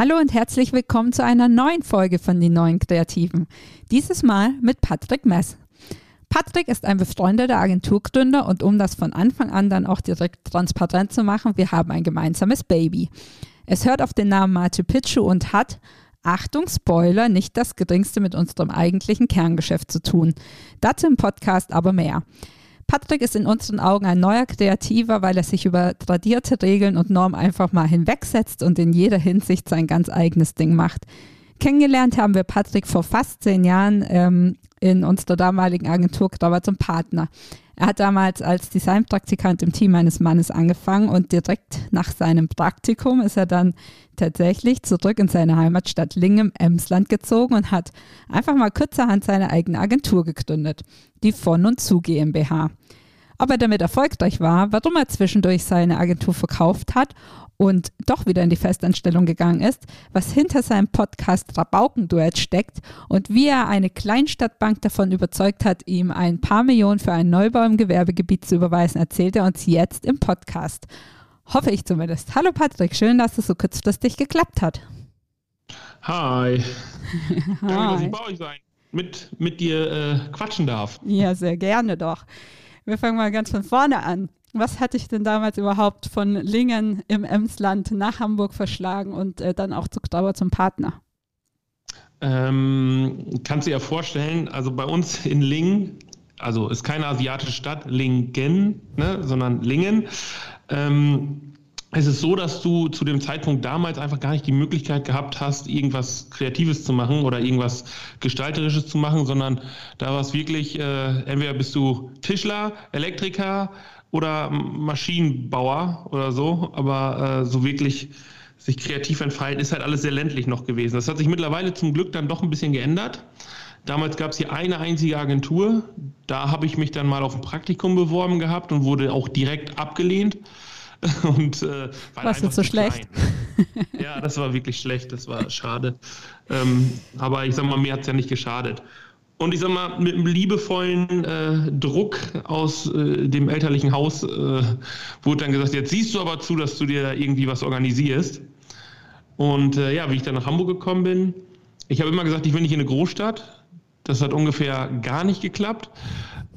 Hallo und herzlich willkommen zu einer neuen Folge von den neuen Kreativen. Dieses Mal mit Patrick Mess. Patrick ist ein befreundeter Agenturgründer und um das von Anfang an dann auch direkt transparent zu machen, wir haben ein gemeinsames Baby. Es hört auf den Namen Machu Picchu und hat, Achtung, Spoiler, nicht das geringste mit unserem eigentlichen Kerngeschäft zu tun. Dazu im Podcast aber mehr. Patrick ist in unseren Augen ein neuer Kreativer, weil er sich über tradierte Regeln und Normen einfach mal hinwegsetzt und in jeder Hinsicht sein ganz eigenes Ding macht. Kennengelernt haben wir Patrick vor fast zehn Jahren ähm, in unserer damaligen Agentur Grauer zum Partner. Er hat damals als Designpraktikant im Team eines Mannes angefangen und direkt nach seinem Praktikum ist er dann tatsächlich zurück in seine Heimatstadt Lingen im Emsland gezogen und hat einfach mal kurzerhand seine eigene Agentur gegründet, die Von und Zu GmbH. Ob er damit erfolgreich war, warum er zwischendurch seine Agentur verkauft hat und doch wieder in die Festanstellung gegangen ist, was hinter seinem Podcast Rabaukenduett steckt und wie er eine Kleinstadtbank davon überzeugt hat, ihm ein paar Millionen für einen Neubau im Gewerbegebiet zu überweisen, erzählt er uns jetzt im Podcast. Hoffe ich zumindest. Hallo Patrick, schön, dass es so kurzfristig geklappt hat. Hi. Hi. dass ich bei euch sein, mit, mit dir äh, quatschen darf. Ja, sehr gerne doch. Wir fangen mal ganz von vorne an. Was hatte ich denn damals überhaupt von Lingen im Emsland nach Hamburg verschlagen und äh, dann auch zu Dauer zum Partner? Ähm, kannst du dir vorstellen, also bei uns in Lingen, also ist keine asiatische Stadt, Lingen, ne, sondern Lingen. Ähm, es ist so, dass du zu dem Zeitpunkt damals einfach gar nicht die Möglichkeit gehabt hast, irgendwas Kreatives zu machen oder irgendwas Gestalterisches zu machen, sondern da war es wirklich, äh, entweder bist du Tischler, Elektriker oder Maschinenbauer oder so, aber äh, so wirklich sich kreativ entfalten, ist halt alles sehr ländlich noch gewesen. Das hat sich mittlerweile zum Glück dann doch ein bisschen geändert. Damals gab es hier eine einzige Agentur. Da habe ich mich dann mal auf ein Praktikum beworben gehabt und wurde auch direkt abgelehnt. Und, äh, Was ist so schlecht? ja, das war wirklich schlecht, das war schade. Ähm, aber ich sag mal, mir hat es ja nicht geschadet. Und ich sag mal, mit einem liebevollen äh, Druck aus äh, dem elterlichen Haus äh, wurde dann gesagt, jetzt siehst du aber zu, dass du dir da irgendwie was organisierst. Und äh, ja, wie ich dann nach Hamburg gekommen bin, ich habe immer gesagt, ich will nicht in eine Großstadt. Das hat ungefähr gar nicht geklappt.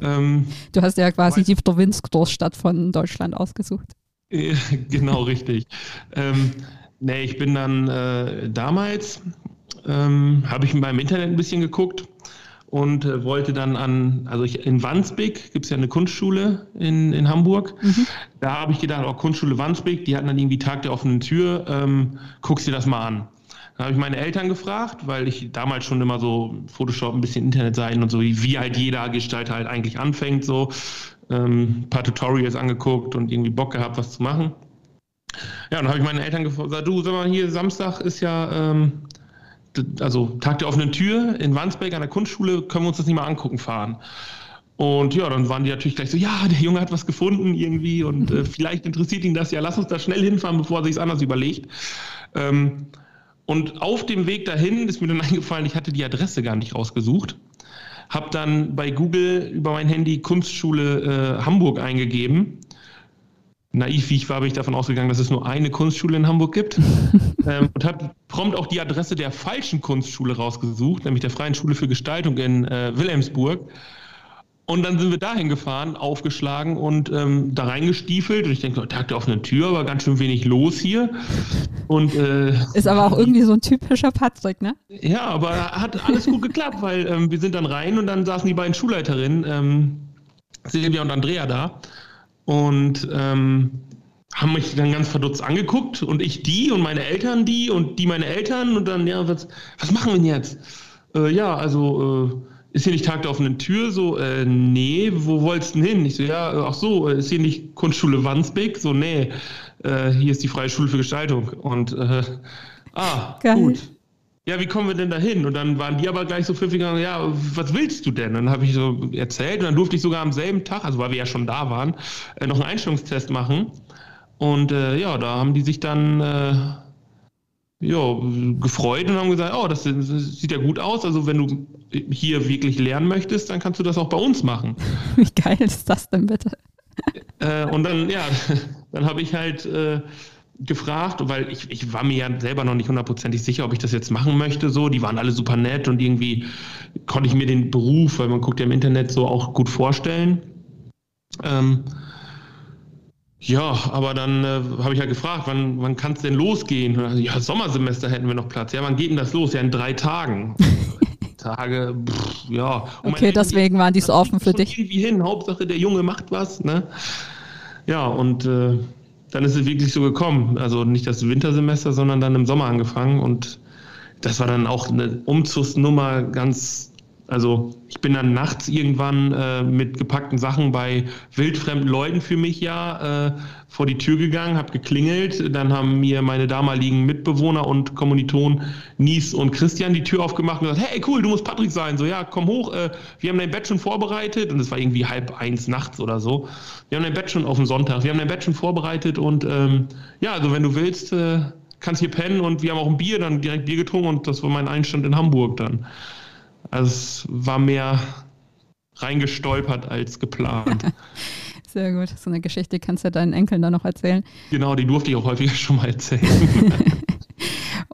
Ähm, du hast ja quasi die Provinzgroßstadt von Deutschland ausgesucht. genau, richtig. Ähm, nee, ich bin dann äh, damals, ähm, habe ich meinem Internet ein bisschen geguckt und äh, wollte dann an, also ich, in Wandsbek gibt es ja eine Kunstschule in, in Hamburg. Mhm. Da habe ich gedacht, oh, Kunstschule Wandsbek, die hatten dann irgendwie Tag der offenen Tür, ähm, guckst dir das mal an. Da habe ich meine Eltern gefragt, weil ich damals schon immer so Photoshop, ein bisschen Internetseiten und so, wie halt jeder Gestalter halt eigentlich anfängt, so ähm, ein paar Tutorials angeguckt und irgendwie Bock gehabt, was zu machen. Ja, dann habe ich meine Eltern gefragt, du, sag mal, hier Samstag ist ja ähm, also Tag der offenen Tür in Wandsbek an der Kunstschule, können wir uns das nicht mal angucken fahren. Und ja, dann waren die natürlich gleich so, ja, der Junge hat was gefunden irgendwie und äh, vielleicht interessiert ihn das ja, lass uns da schnell hinfahren, bevor er sich anders überlegt. Ähm, und auf dem Weg dahin ist mir dann eingefallen, ich hatte die Adresse gar nicht rausgesucht. Habe dann bei Google über mein Handy Kunstschule äh, Hamburg eingegeben naiv wie ich war, bin ich davon ausgegangen, dass es nur eine Kunstschule in Hamburg gibt. ähm, und habe prompt auch die Adresse der falschen Kunstschule rausgesucht, nämlich der Freien Schule für Gestaltung in äh, Wilhelmsburg. Und dann sind wir dahin gefahren, aufgeschlagen und ähm, da reingestiefelt. Und ich denke, Tag der offenen Tür, aber ganz schön wenig los hier. Und, äh, Ist aber auch irgendwie so ein typischer Patrick, ne? Ja, aber hat alles gut geklappt, weil ähm, wir sind dann rein und dann saßen die beiden Schulleiterinnen, ähm, Silvia und Andrea da und ähm, haben mich dann ganz verdutzt angeguckt und ich die und meine Eltern die und die meine Eltern und dann, ja, was, was machen wir denn jetzt? Äh, ja, also ist hier nicht Tag der offenen Tür? So, äh, nee, wo wolltest du denn hin? Ich so, ja, ach so, ist hier nicht Kunstschule Wandsbek? So, nee, äh, hier ist die Freie Schule für Gestaltung. Und, äh, ah, Geil. gut. Ja, wie kommen wir denn da hin? Und dann waren die aber gleich so pfiffig gegangen, ja, was willst du denn? Und dann habe ich so erzählt und dann durfte ich sogar am selben Tag, also weil wir ja schon da waren, äh, noch einen Einstellungstest machen. Und äh, ja, da haben die sich dann äh, ja, gefreut und haben gesagt, oh, das, das, sieht ja gut aus. Also wenn du hier wirklich lernen möchtest, dann kannst du das auch bei uns machen. Wie geil ist das denn bitte? Äh, und dann, ja, dann habe ich halt äh, gefragt, weil ich, ich war mir ja selber noch nicht hundertprozentig sicher, ob ich das jetzt machen möchte. So, die waren alle super nett und irgendwie konnte ich mir den Beruf, weil man guckt ja im Internet so auch gut vorstellen. Ähm, ja, aber dann äh, habe ich halt gefragt, wann, wann kann es denn losgehen? Ja, Sommersemester hätten wir noch Platz. Ja, wann geht denn das los? Ja, in drei Tagen. Tage, pff, ja. Und okay, deswegen waren die so offen für dich. Irgendwie hin, Hauptsache der Junge macht was, ne? Ja, und äh, dann ist es wirklich so gekommen. Also nicht das Wintersemester, sondern dann im Sommer angefangen und das war dann auch eine Umzugsnummer ganz also ich bin dann nachts irgendwann äh, mit gepackten Sachen bei wildfremden Leuten für mich ja äh, vor die Tür gegangen, habe geklingelt. Dann haben mir meine damaligen Mitbewohner und Kommilitonen Nies und Christian die Tür aufgemacht und gesagt, hey cool, du musst Patrick sein. So ja, komm hoch, äh, wir haben dein Bett schon vorbereitet und es war irgendwie halb eins nachts oder so. Wir haben dein Bett schon auf dem Sonntag, wir haben dein Bett schon vorbereitet und ähm, ja, also wenn du willst, äh, kannst hier pennen und wir haben auch ein Bier, dann direkt Bier getrunken und das war mein Einstand in Hamburg dann. Also es war mehr reingestolpert als geplant. Sehr gut. So eine Geschichte kannst du ja deinen Enkeln dann noch erzählen. Genau, die durfte ich auch häufiger schon mal erzählen.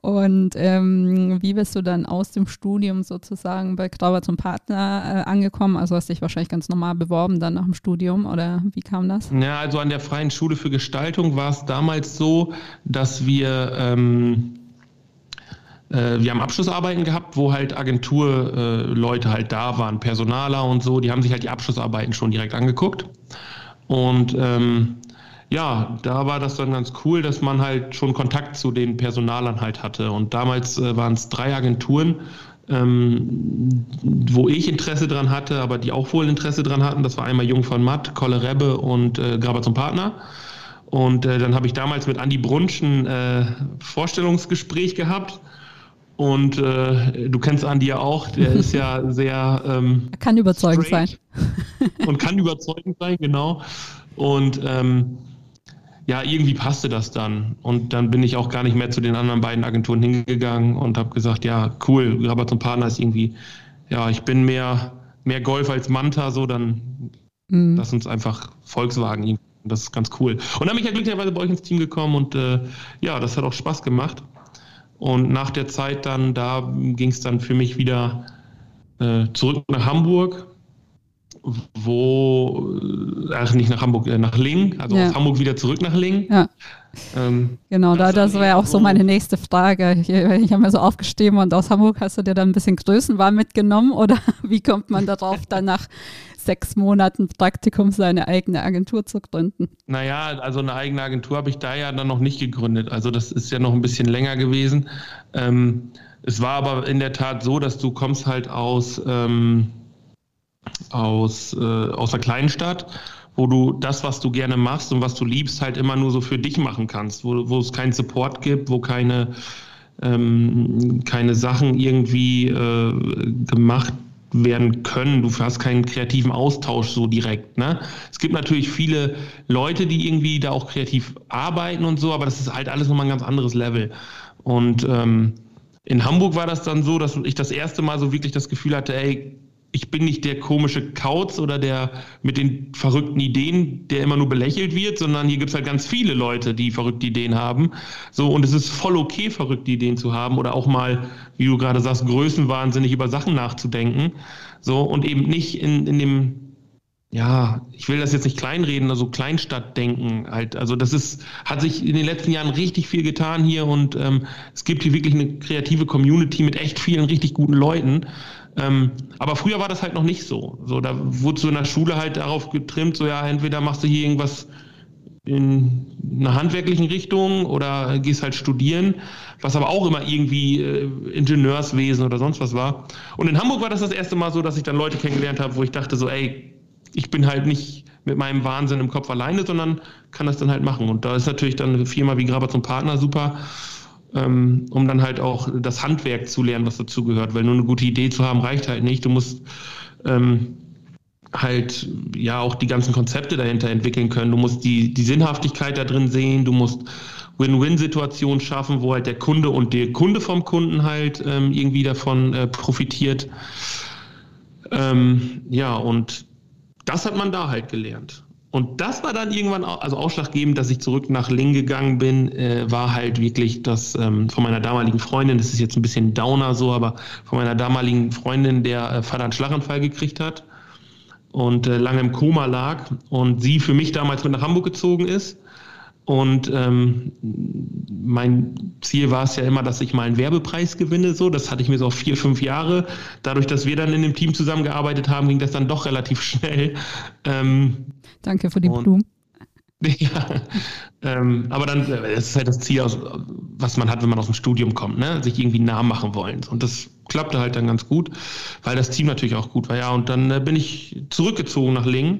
Und ähm, wie bist du dann aus dem Studium sozusagen bei Grauer zum Partner äh, angekommen? Also hast dich wahrscheinlich ganz normal beworben dann nach dem Studium oder wie kam das? Ja, also an der Freien Schule für Gestaltung war es damals so, dass wir ähm, äh, wir haben Abschlussarbeiten gehabt, wo halt Agenturleute äh, halt da waren, Personaler und so, die haben sich halt die Abschlussarbeiten schon direkt angeguckt. Und ähm, ja, da war das dann ganz cool, dass man halt schon Kontakt zu den Personalern halt hatte. Und damals äh, waren es drei Agenturen, ähm, wo ich Interesse dran hatte, aber die auch wohl Interesse dran hatten. Das war einmal Jung von Matt, Kolle Rebbe und äh, Graber zum Partner. Und äh, dann habe ich damals mit Andi Brunsch ein äh, Vorstellungsgespräch gehabt und äh, du kennst Andi ja auch, der ist ja sehr. Ähm, kann überzeugend sein. und kann überzeugend sein, genau. Und ähm, ja, irgendwie passte das dann. Und dann bin ich auch gar nicht mehr zu den anderen beiden Agenturen hingegangen und habe gesagt: Ja, cool, Rabat und Partner ist irgendwie, ja, ich bin mehr, mehr Golf als Manta, so dann mhm. lass uns einfach Volkswagen. Das ist ganz cool. Und dann bin ich ja glücklicherweise bei euch ins Team gekommen und äh, ja, das hat auch Spaß gemacht. Und nach der Zeit dann, da ging es dann für mich wieder äh, zurück nach Hamburg, wo, äh, ach nicht nach Hamburg, äh, nach Ling, also ja. aus Hamburg wieder zurück nach Ling. Ja. Ähm, genau, da, das wäre auch so meine nächste Frage. Ich, ich habe mir so aufgeschrieben und aus Hamburg hast du dir dann ein bisschen Größenwahl mitgenommen oder wie kommt man darauf, dann nach sechs Monaten Praktikum seine eigene Agentur zu gründen? Naja, also eine eigene Agentur habe ich da ja dann noch nicht gegründet. Also das ist ja noch ein bisschen länger gewesen. Ähm, es war aber in der Tat so, dass du kommst halt aus, ähm, aus, äh, aus einer kleinen Stadt wo du das, was du gerne machst und was du liebst, halt immer nur so für dich machen kannst, wo, wo es keinen Support gibt, wo keine, ähm, keine Sachen irgendwie äh, gemacht werden können. Du hast keinen kreativen Austausch so direkt. Ne? Es gibt natürlich viele Leute, die irgendwie da auch kreativ arbeiten und so, aber das ist halt alles nochmal ein ganz anderes Level. Und ähm, in Hamburg war das dann so, dass ich das erste Mal so wirklich das Gefühl hatte, ey, ich bin nicht der komische Kauz oder der mit den verrückten Ideen, der immer nur belächelt wird, sondern hier gibt es halt ganz viele Leute, die verrückte Ideen haben. So, und es ist voll okay, verrückte Ideen zu haben oder auch mal, wie du gerade sagst, größenwahnsinnig über Sachen nachzudenken. So, und eben nicht in, in dem, ja, ich will das jetzt nicht kleinreden, also Kleinstadtdenken halt. Also das ist, hat sich in den letzten Jahren richtig viel getan hier und ähm, es gibt hier wirklich eine kreative Community mit echt vielen richtig guten Leuten. Ähm, aber früher war das halt noch nicht so. So, da wurde so in der Schule halt darauf getrimmt, so ja, entweder machst du hier irgendwas in einer handwerklichen Richtung oder gehst halt studieren, was aber auch immer irgendwie äh, Ingenieurswesen oder sonst was war. Und in Hamburg war das das erste Mal so, dass ich dann Leute kennengelernt habe, wo ich dachte so, ey, ich bin halt nicht mit meinem Wahnsinn im Kopf alleine, sondern kann das dann halt machen. Und da ist natürlich dann eine Firma wie Graber zum Partner super, ähm, um dann halt auch das Handwerk zu lernen, was dazugehört. Weil nur eine gute Idee zu haben, reicht halt nicht. Du musst ähm, halt ja auch die ganzen Konzepte dahinter entwickeln können. Du musst die, die Sinnhaftigkeit da drin sehen, du musst Win-Win-Situationen schaffen, wo halt der Kunde und der Kunde vom Kunden halt ähm, irgendwie davon äh, profitiert. Ähm, ja, und das hat man da halt gelernt. Und das war dann irgendwann also ausschlaggebend, dass ich zurück nach Ling gegangen bin, äh, war halt wirklich das ähm, von meiner damaligen Freundin, das ist jetzt ein bisschen Downer so, aber von meiner damaligen Freundin, der äh, Vater einen Schlaganfall gekriegt hat und äh, lange im Koma lag und sie für mich damals mit nach Hamburg gezogen ist. Und ähm, mein Ziel war es ja immer, dass ich mal einen Werbepreis gewinne. So, das hatte ich mir so auf vier, fünf Jahre. Dadurch, dass wir dann in dem Team zusammengearbeitet haben, ging das dann doch relativ schnell. Ähm, Danke für die Blumen. Ja, ähm, aber dann, äh, es ist halt das Ziel, was man hat, wenn man aus dem Studium kommt, ne? sich irgendwie nah machen wollen. Und das klappte halt dann ganz gut, weil das Team natürlich auch gut war. Ja, und dann äh, bin ich zurückgezogen nach Lingen,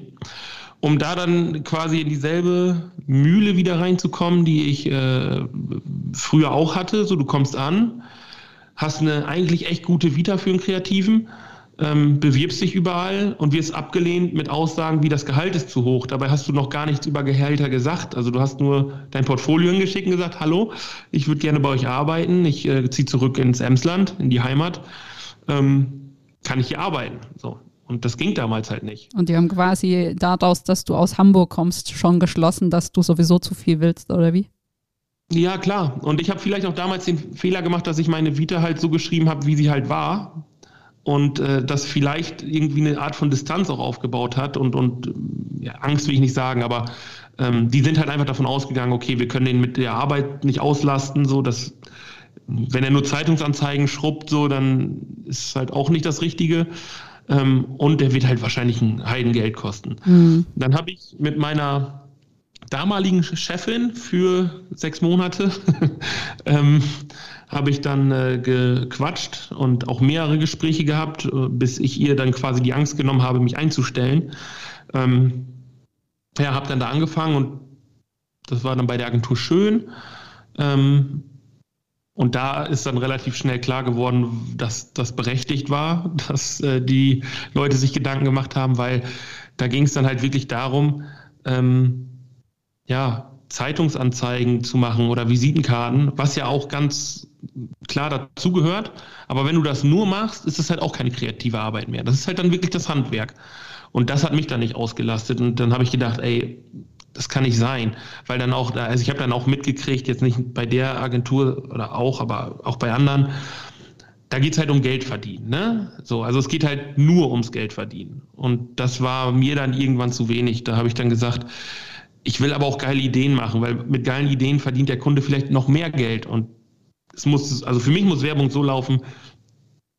um da dann quasi in dieselbe Mühle wieder reinzukommen, die ich äh, früher auch hatte. So, du kommst an, hast eine eigentlich echt gute Vita für einen Kreativen ähm, bewirbst dich überall und wirst abgelehnt mit Aussagen wie das Gehalt ist zu hoch. Dabei hast du noch gar nichts über Gehälter gesagt. Also du hast nur dein Portfolio hingeschickt und gesagt, hallo, ich würde gerne bei euch arbeiten, ich äh, ziehe zurück ins Emsland, in die Heimat. Ähm, kann ich hier arbeiten? So. Und das ging damals halt nicht. Und die haben quasi daraus, dass du aus Hamburg kommst, schon geschlossen, dass du sowieso zu viel willst, oder wie? Ja, klar. Und ich habe vielleicht auch damals den Fehler gemacht, dass ich meine Vita halt so geschrieben habe, wie sie halt war und äh, das vielleicht irgendwie eine Art von Distanz auch aufgebaut hat und, und ja, Angst will ich nicht sagen, aber ähm, die sind halt einfach davon ausgegangen, okay, wir können den mit der Arbeit nicht auslasten, so dass wenn er nur Zeitungsanzeigen schrubbt, so dann ist halt auch nicht das Richtige. Ähm, und der wird halt wahrscheinlich ein Heidengeld kosten. Mhm. Dann habe ich mit meiner damaligen Chefin für sechs Monate ähm, habe ich dann äh, gequatscht und auch mehrere Gespräche gehabt, äh, bis ich ihr dann quasi die Angst genommen habe, mich einzustellen. Ähm, ja, habe dann da angefangen und das war dann bei der Agentur schön. Ähm, und da ist dann relativ schnell klar geworden, dass das berechtigt war, dass äh, die Leute sich Gedanken gemacht haben, weil da ging es dann halt wirklich darum, ähm, ja, Zeitungsanzeigen zu machen oder Visitenkarten, was ja auch ganz klar dazugehört. Aber wenn du das nur machst, ist es halt auch keine kreative Arbeit mehr. Das ist halt dann wirklich das Handwerk. Und das hat mich dann nicht ausgelastet. Und dann habe ich gedacht, ey, das kann nicht sein. Weil dann auch, also ich habe dann auch mitgekriegt, jetzt nicht bei der Agentur oder auch, aber auch bei anderen, da geht es halt um Geld verdienen. Ne? So, also es geht halt nur ums Geld verdienen. Und das war mir dann irgendwann zu wenig. Da habe ich dann gesagt, ich will aber auch geile Ideen machen, weil mit geilen Ideen verdient der Kunde vielleicht noch mehr Geld. Und es muss, also für mich muss Werbung so laufen,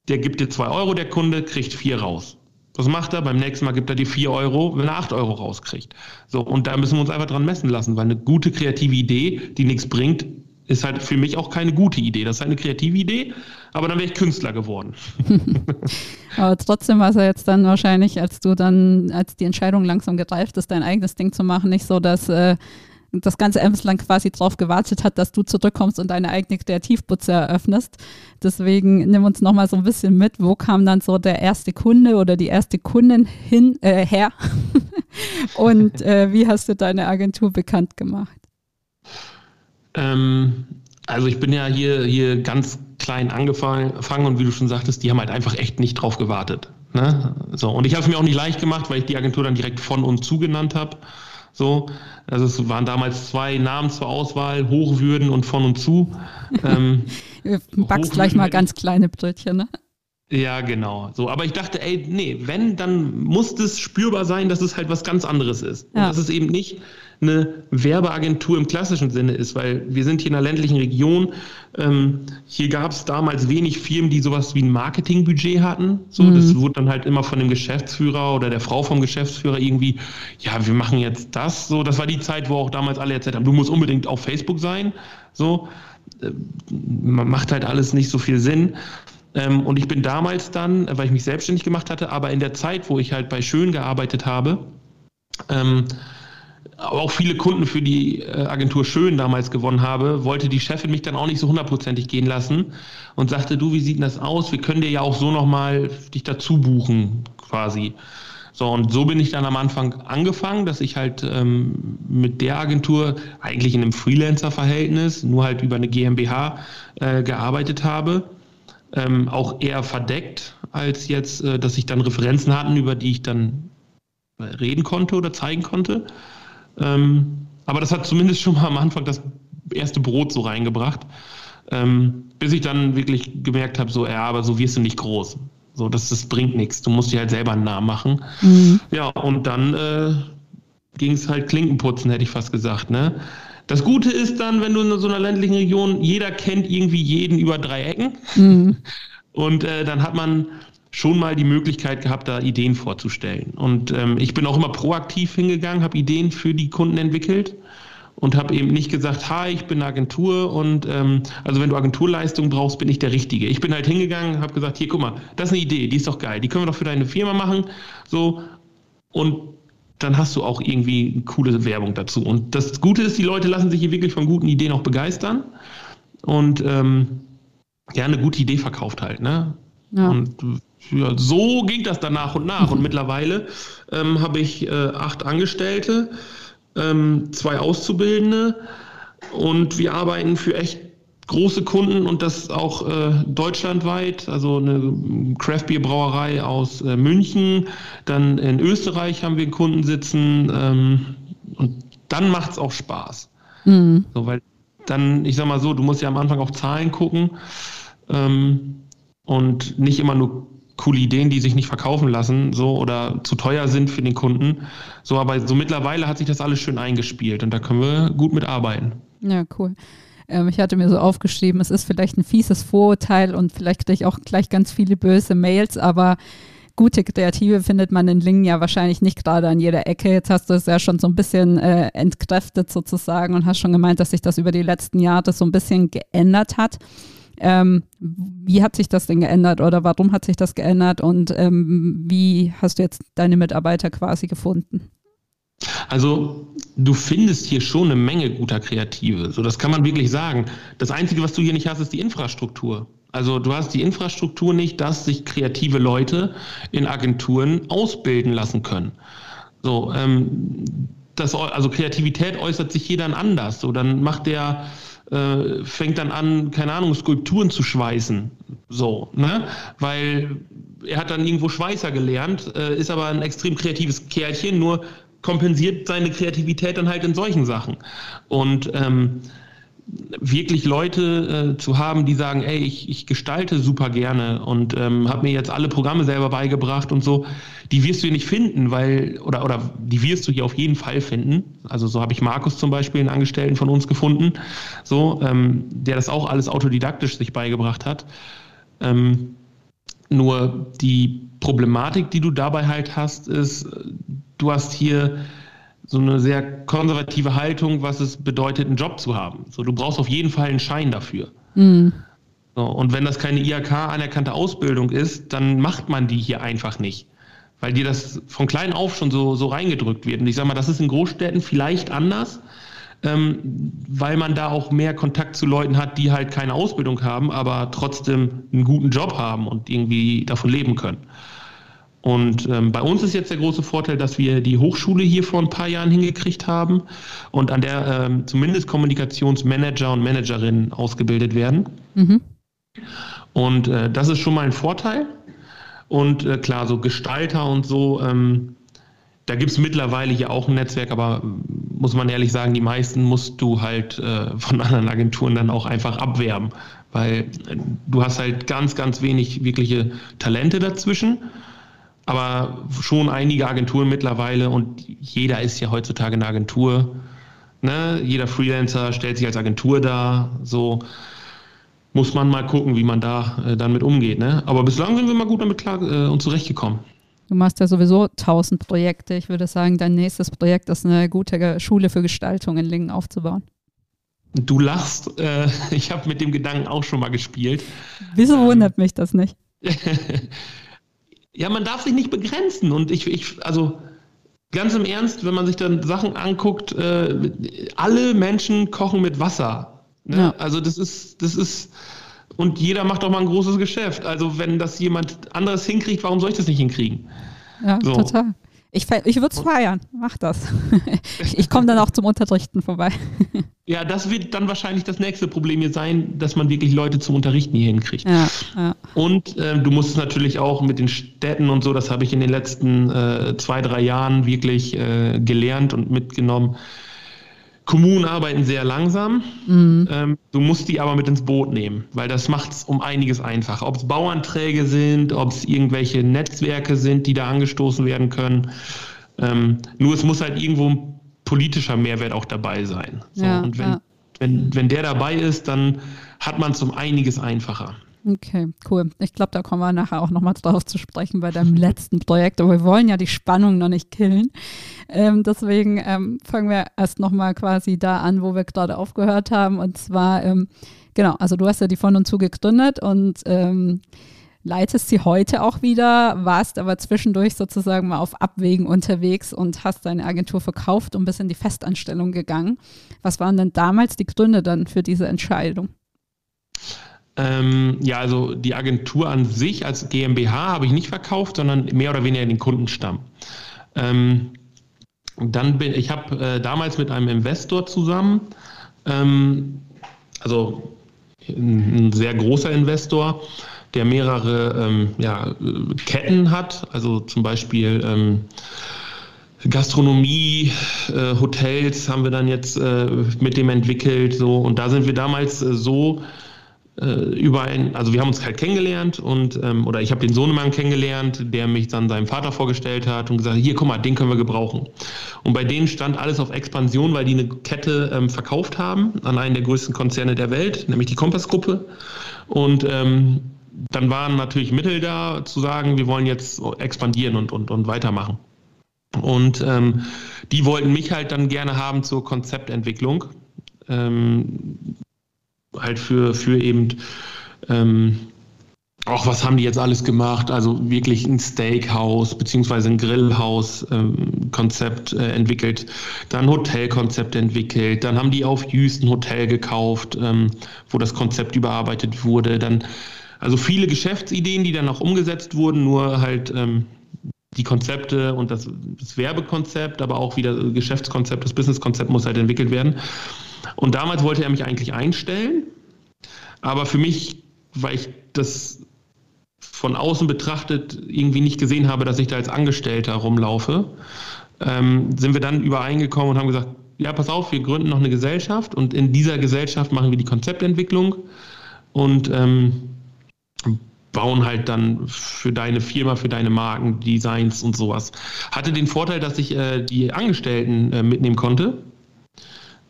der gibt dir zwei Euro, der Kunde kriegt vier raus. Was macht er? Beim nächsten Mal gibt er dir vier Euro, wenn er acht Euro rauskriegt. So, und da müssen wir uns einfach dran messen lassen, weil eine gute kreative Idee, die nichts bringt, ist halt für mich auch keine gute Idee. Das ist halt eine kreative Idee, aber dann wäre ich Künstler geworden. aber trotzdem war es ja jetzt dann wahrscheinlich, als du dann, als die Entscheidung langsam gereift ist, dein eigenes Ding zu machen, nicht so, dass äh, das ganze Emsland quasi drauf gewartet hat, dass du zurückkommst und deine eigene Kreativputze eröffnest. Deswegen nimm uns nochmal so ein bisschen mit, wo kam dann so der erste Kunde oder die erste Kundin hin, äh, her und äh, wie hast du deine Agentur bekannt gemacht? Ähm, also ich bin ja hier, hier ganz klein angefangen und wie du schon sagtest, die haben halt einfach echt nicht drauf gewartet. Ne? So, und ich habe es mir auch nicht leicht gemacht, weil ich die Agentur dann direkt von und zu genannt habe. So, also es waren damals zwei Namen zur Auswahl, Hochwürden und von und zu. Ähm, backst gleich mal ganz kleine Brötchen, ne? Ja, genau. So, aber ich dachte, ey, nee, wenn, dann muss es spürbar sein, dass es halt was ganz anderes ist. Ja. Und dass es eben nicht eine Werbeagentur im klassischen Sinne ist, weil wir sind hier in einer ländlichen Region. Ähm, hier gab es damals wenig Firmen, die sowas wie ein Marketingbudget hatten. So, mhm. das wurde dann halt immer von dem Geschäftsführer oder der Frau vom Geschäftsführer irgendwie, ja, wir machen jetzt das. So, das war die Zeit, wo auch damals alle erzählt haben, du musst unbedingt auf Facebook sein. So, äh, macht halt alles nicht so viel Sinn. Ähm, und ich bin damals dann, weil ich mich selbstständig gemacht hatte, aber in der Zeit, wo ich halt bei Schön gearbeitet habe, ähm, auch viele Kunden für die äh, Agentur Schön damals gewonnen habe, wollte die Chefin mich dann auch nicht so hundertprozentig gehen lassen und sagte, du, wie sieht denn das aus? Wir können dir ja auch so nochmal dich dazu buchen, quasi. So, und so bin ich dann am Anfang angefangen, dass ich halt ähm, mit der Agentur eigentlich in einem Freelancer-Verhältnis, nur halt über eine GmbH äh, gearbeitet habe ähm, auch eher verdeckt, als jetzt, äh, dass ich dann Referenzen hatten, über die ich dann reden konnte oder zeigen konnte. Ähm, aber das hat zumindest schon mal am Anfang das erste Brot so reingebracht, ähm, bis ich dann wirklich gemerkt habe, so, ja, aber so wirst du nicht groß. So, das, das bringt nichts. Du musst dir halt selber einen Namen machen. Mhm. Ja, und dann äh, ging es halt Klinkenputzen, hätte ich fast gesagt. Ne? Das Gute ist dann, wenn du in so einer ländlichen Region, jeder kennt irgendwie jeden über drei Ecken. Mhm. Und äh, dann hat man schon mal die Möglichkeit gehabt, da Ideen vorzustellen. Und ähm, ich bin auch immer proaktiv hingegangen, habe Ideen für die Kunden entwickelt und habe eben nicht gesagt, hi, ich bin eine Agentur und ähm, also wenn du Agenturleistung brauchst, bin ich der Richtige. Ich bin halt hingegangen, habe gesagt, hier, guck mal, das ist eine Idee, die ist doch geil, die können wir doch für deine Firma machen, so und dann hast du auch irgendwie eine coole Werbung dazu. Und das Gute ist, die Leute lassen sich hier wirklich von guten Ideen auch begeistern. Und ähm, ja, eine gute Idee verkauft halt, ne? Ja. Und ja, so ging das dann nach und nach. Und mittlerweile ähm, habe ich äh, acht Angestellte, ähm, zwei Auszubildende und wir arbeiten für echt große Kunden und das auch äh, deutschlandweit, also eine Craft Beer Brauerei aus äh, München, dann in Österreich haben wir Kunden sitzen ähm, und dann macht es auch Spaß. Mhm. So, weil dann, ich sag mal so, du musst ja am Anfang auch Zahlen gucken ähm, und nicht immer nur coole Ideen, die sich nicht verkaufen lassen, so oder zu teuer sind für den Kunden. So, aber so mittlerweile hat sich das alles schön eingespielt und da können wir gut mitarbeiten. Ja, cool. Ähm, ich hatte mir so aufgeschrieben, es ist vielleicht ein fieses Vorurteil und vielleicht kriege ich auch gleich ganz viele böse Mails, aber gute Kreative findet man in Lingen ja wahrscheinlich nicht gerade an jeder Ecke. Jetzt hast du es ja schon so ein bisschen äh, entkräftet sozusagen und hast schon gemeint, dass sich das über die letzten Jahre so ein bisschen geändert hat. Ähm, wie hat sich das denn geändert oder warum hat sich das geändert und ähm, wie hast du jetzt deine Mitarbeiter quasi gefunden? Also du findest hier schon eine Menge guter Kreative. So, das kann man wirklich sagen. Das Einzige, was du hier nicht hast, ist die Infrastruktur. Also du hast die Infrastruktur nicht, dass sich kreative Leute in Agenturen ausbilden lassen können. So, ähm, das, also Kreativität äußert sich jeder anders. So, dann macht der äh, fängt dann an, keine Ahnung, Skulpturen zu schweißen. So, ne? Weil er hat dann irgendwo Schweißer gelernt, äh, ist aber ein extrem kreatives Kerlchen, nur kompensiert seine Kreativität dann halt in solchen Sachen. Und ähm, wirklich Leute äh, zu haben, die sagen, ey, ich, ich gestalte super gerne und ähm, habe mir jetzt alle Programme selber beigebracht und so, die wirst du hier nicht finden, weil, oder, oder die wirst du hier auf jeden Fall finden. Also so habe ich Markus zum Beispiel, einen Angestellten von uns gefunden, so, ähm, der das auch alles autodidaktisch sich beigebracht hat. Ähm, nur die Problematik, die du dabei halt hast, ist, du hast hier so eine sehr konservative Haltung, was es bedeutet, einen Job zu haben. So, du brauchst auf jeden Fall einen Schein dafür. Mhm. So, und wenn das keine IHK anerkannte Ausbildung ist, dann macht man die hier einfach nicht. Weil dir das von klein auf schon so, so reingedrückt wird. Und ich sage mal, das ist in Großstädten vielleicht anders, ähm, weil man da auch mehr Kontakt zu Leuten hat, die halt keine Ausbildung haben, aber trotzdem einen guten Job haben und irgendwie davon leben können. Und ähm, bei uns ist jetzt der große Vorteil, dass wir die Hochschule hier vor ein paar Jahren hingekriegt haben und an der ähm, zumindest Kommunikationsmanager und Managerinnen ausgebildet werden. Mhm. Und äh, das ist schon mal ein Vorteil. Und äh, klar, so Gestalter und so, ähm, da gibt es mittlerweile hier auch ein Netzwerk, aber muss man ehrlich sagen, die meisten musst du halt äh, von anderen Agenturen dann auch einfach abwerben, weil äh, du hast halt ganz, ganz wenig wirkliche Talente dazwischen, aber schon einige Agenturen mittlerweile und jeder ist ja heutzutage eine Agentur. Ne? Jeder Freelancer stellt sich als Agentur dar, so muss man mal gucken, wie man da äh, dann mit umgeht. Ne? Aber bislang sind wir mal gut damit klar äh, und zurechtgekommen. Du machst ja sowieso tausend Projekte. Ich würde sagen, dein nächstes Projekt ist eine gute Schule für Gestaltung in Lingen aufzubauen. Du lachst. Äh, ich habe mit dem Gedanken auch schon mal gespielt. Wieso ähm, wundert mich das nicht? ja, man darf sich nicht begrenzen. Und ich, ich, also ganz im Ernst, wenn man sich dann Sachen anguckt, äh, alle Menschen kochen mit Wasser. Ne? Ja. Also das ist, das ist, und jeder macht doch mal ein großes Geschäft. Also wenn das jemand anderes hinkriegt, warum soll ich das nicht hinkriegen? Ja, so. total. Ich, ich würde es feiern. Mach das. ich komme dann auch zum Unterrichten vorbei. ja, das wird dann wahrscheinlich das nächste Problem hier sein, dass man wirklich Leute zum Unterrichten hier hinkriegt. Ja, ja. Und äh, du musst es natürlich auch mit den Städten und so, das habe ich in den letzten äh, zwei, drei Jahren wirklich äh, gelernt und mitgenommen Kommunen arbeiten sehr langsam. Mhm. Ähm, du musst die aber mit ins Boot nehmen, weil das macht es um einiges einfacher. Ob es Bauanträge sind, ob es irgendwelche Netzwerke sind, die da angestoßen werden können. Ähm, nur es muss halt irgendwo ein politischer Mehrwert auch dabei sein. So, ja, und wenn, ja. wenn, wenn der dabei ist, dann hat man es um einiges einfacher. Okay, cool. Ich glaube, da kommen wir nachher auch nochmal drauf zu sprechen bei deinem letzten Projekt. Aber wir wollen ja die Spannung noch nicht killen. Ähm, deswegen ähm, fangen wir erst nochmal quasi da an, wo wir gerade aufgehört haben. Und zwar, ähm, genau, also du hast ja die von und zu gegründet und ähm, leitest sie heute auch wieder, warst aber zwischendurch sozusagen mal auf Abwägen unterwegs und hast deine Agentur verkauft und bist in die Festanstellung gegangen. Was waren denn damals die Gründe dann für diese Entscheidung? Ähm, ja, also die Agentur an sich als GmbH habe ich nicht verkauft, sondern mehr oder weniger den Kundenstamm. Ähm, dann bin ich habe äh, damals mit einem Investor zusammen, ähm, also ein, sehr großer Investor, der mehrere ähm, ja, Ketten hat, also zum Beispiel ähm, Gastronomie, äh, Hotels haben wir dann jetzt äh, mit dem entwickelt, so und da sind wir damals äh, so über ein, also wir haben uns halt kennengelernt und ähm, oder ich habe den Sohnemann kennengelernt, der mich dann seinem Vater vorgestellt hat und gesagt, hier guck mal, den können wir gebrauchen. Und bei denen stand alles auf Expansion, weil die eine Kette ähm, verkauft haben an einen der größten Konzerne der Welt, nämlich die Kompass-Gruppe. Und ähm, dann waren natürlich Mittel da zu sagen, wir wollen jetzt expandieren und, und, und weitermachen. Und ähm, die wollten mich halt dann gerne haben zur Konzeptentwicklung. Halt für, für eben ähm, auch was haben die jetzt alles gemacht? Also wirklich ein Steakhouse beziehungsweise ein Grillhaus-Konzept ähm, äh, entwickelt, dann Hotelkonzept entwickelt, dann haben die auf Houston Hotel gekauft, ähm, wo das Konzept überarbeitet wurde. Dann also viele Geschäftsideen, die dann auch umgesetzt wurden, nur halt ähm, die Konzepte und das, das Werbekonzept, aber auch wieder Geschäftskonzept, das Businesskonzept muss halt entwickelt werden. Und damals wollte er mich eigentlich einstellen. Aber für mich, weil ich das von außen betrachtet irgendwie nicht gesehen habe, dass ich da als Angestellter rumlaufe, ähm, sind wir dann übereingekommen und haben gesagt, ja, pass auf, wir gründen noch eine Gesellschaft und in dieser Gesellschaft machen wir die Konzeptentwicklung und ähm, bauen halt dann für deine Firma, für deine Marken, Designs und sowas. Hatte den Vorteil, dass ich äh, die Angestellten äh, mitnehmen konnte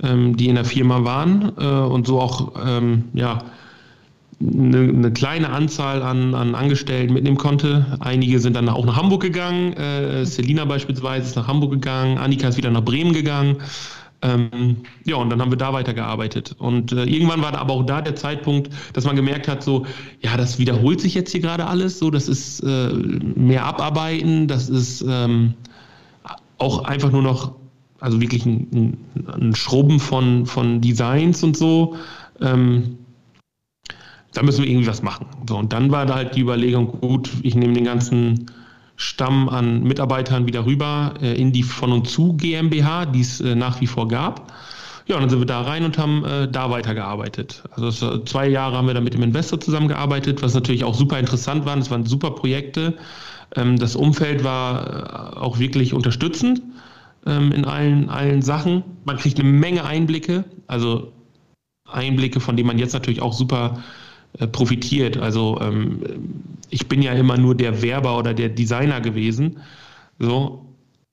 ähm, die in der Firma waren äh, und so auch ähm, ja, eine, eine, kleine Anzahl an, an Angestellten mitnehmen konnte. Einige sind dann auch nach Hamburg gegangen. Äh, Selina beispielsweise ist nach Hamburg gegangen. Annika ist wieder nach Bremen gegangen. Ähm, ja, und dann haben wir da weitergearbeitet. Und äh, irgendwann war aber auch da der Zeitpunkt, dass man gemerkt hat, so, ja, das wiederholt sich jetzt hier gerade alles, so, das ist äh, mehr Abarbeiten, das ist ähm, auch einfach nur noch also wirklich ein, ein Schrubben von, von Designs und so. Ähm, da müssen wir irgendwie was machen. So, und dann war da halt die Überlegung, gut, ich nehme den ganzen Stamm an Mitarbeitern wieder rüber äh, in die von und zu GmbH, die es äh, nach wie vor gab. Ja, und dann sind wir da rein und haben äh, da weitergearbeitet. Also das, äh, zwei Jahre haben wir da mit dem Investor zusammengearbeitet, was natürlich auch super interessant war. Es waren super Projekte. Ähm, das Umfeld war äh, auch wirklich unterstützend. Ähm, in allen, allen Sachen. Man kriegt eine Menge Einblicke, also Einblicke, von denen man jetzt natürlich auch super äh, profitiert. Also ähm, ich bin ja immer nur der Werber oder der Designer gewesen. So,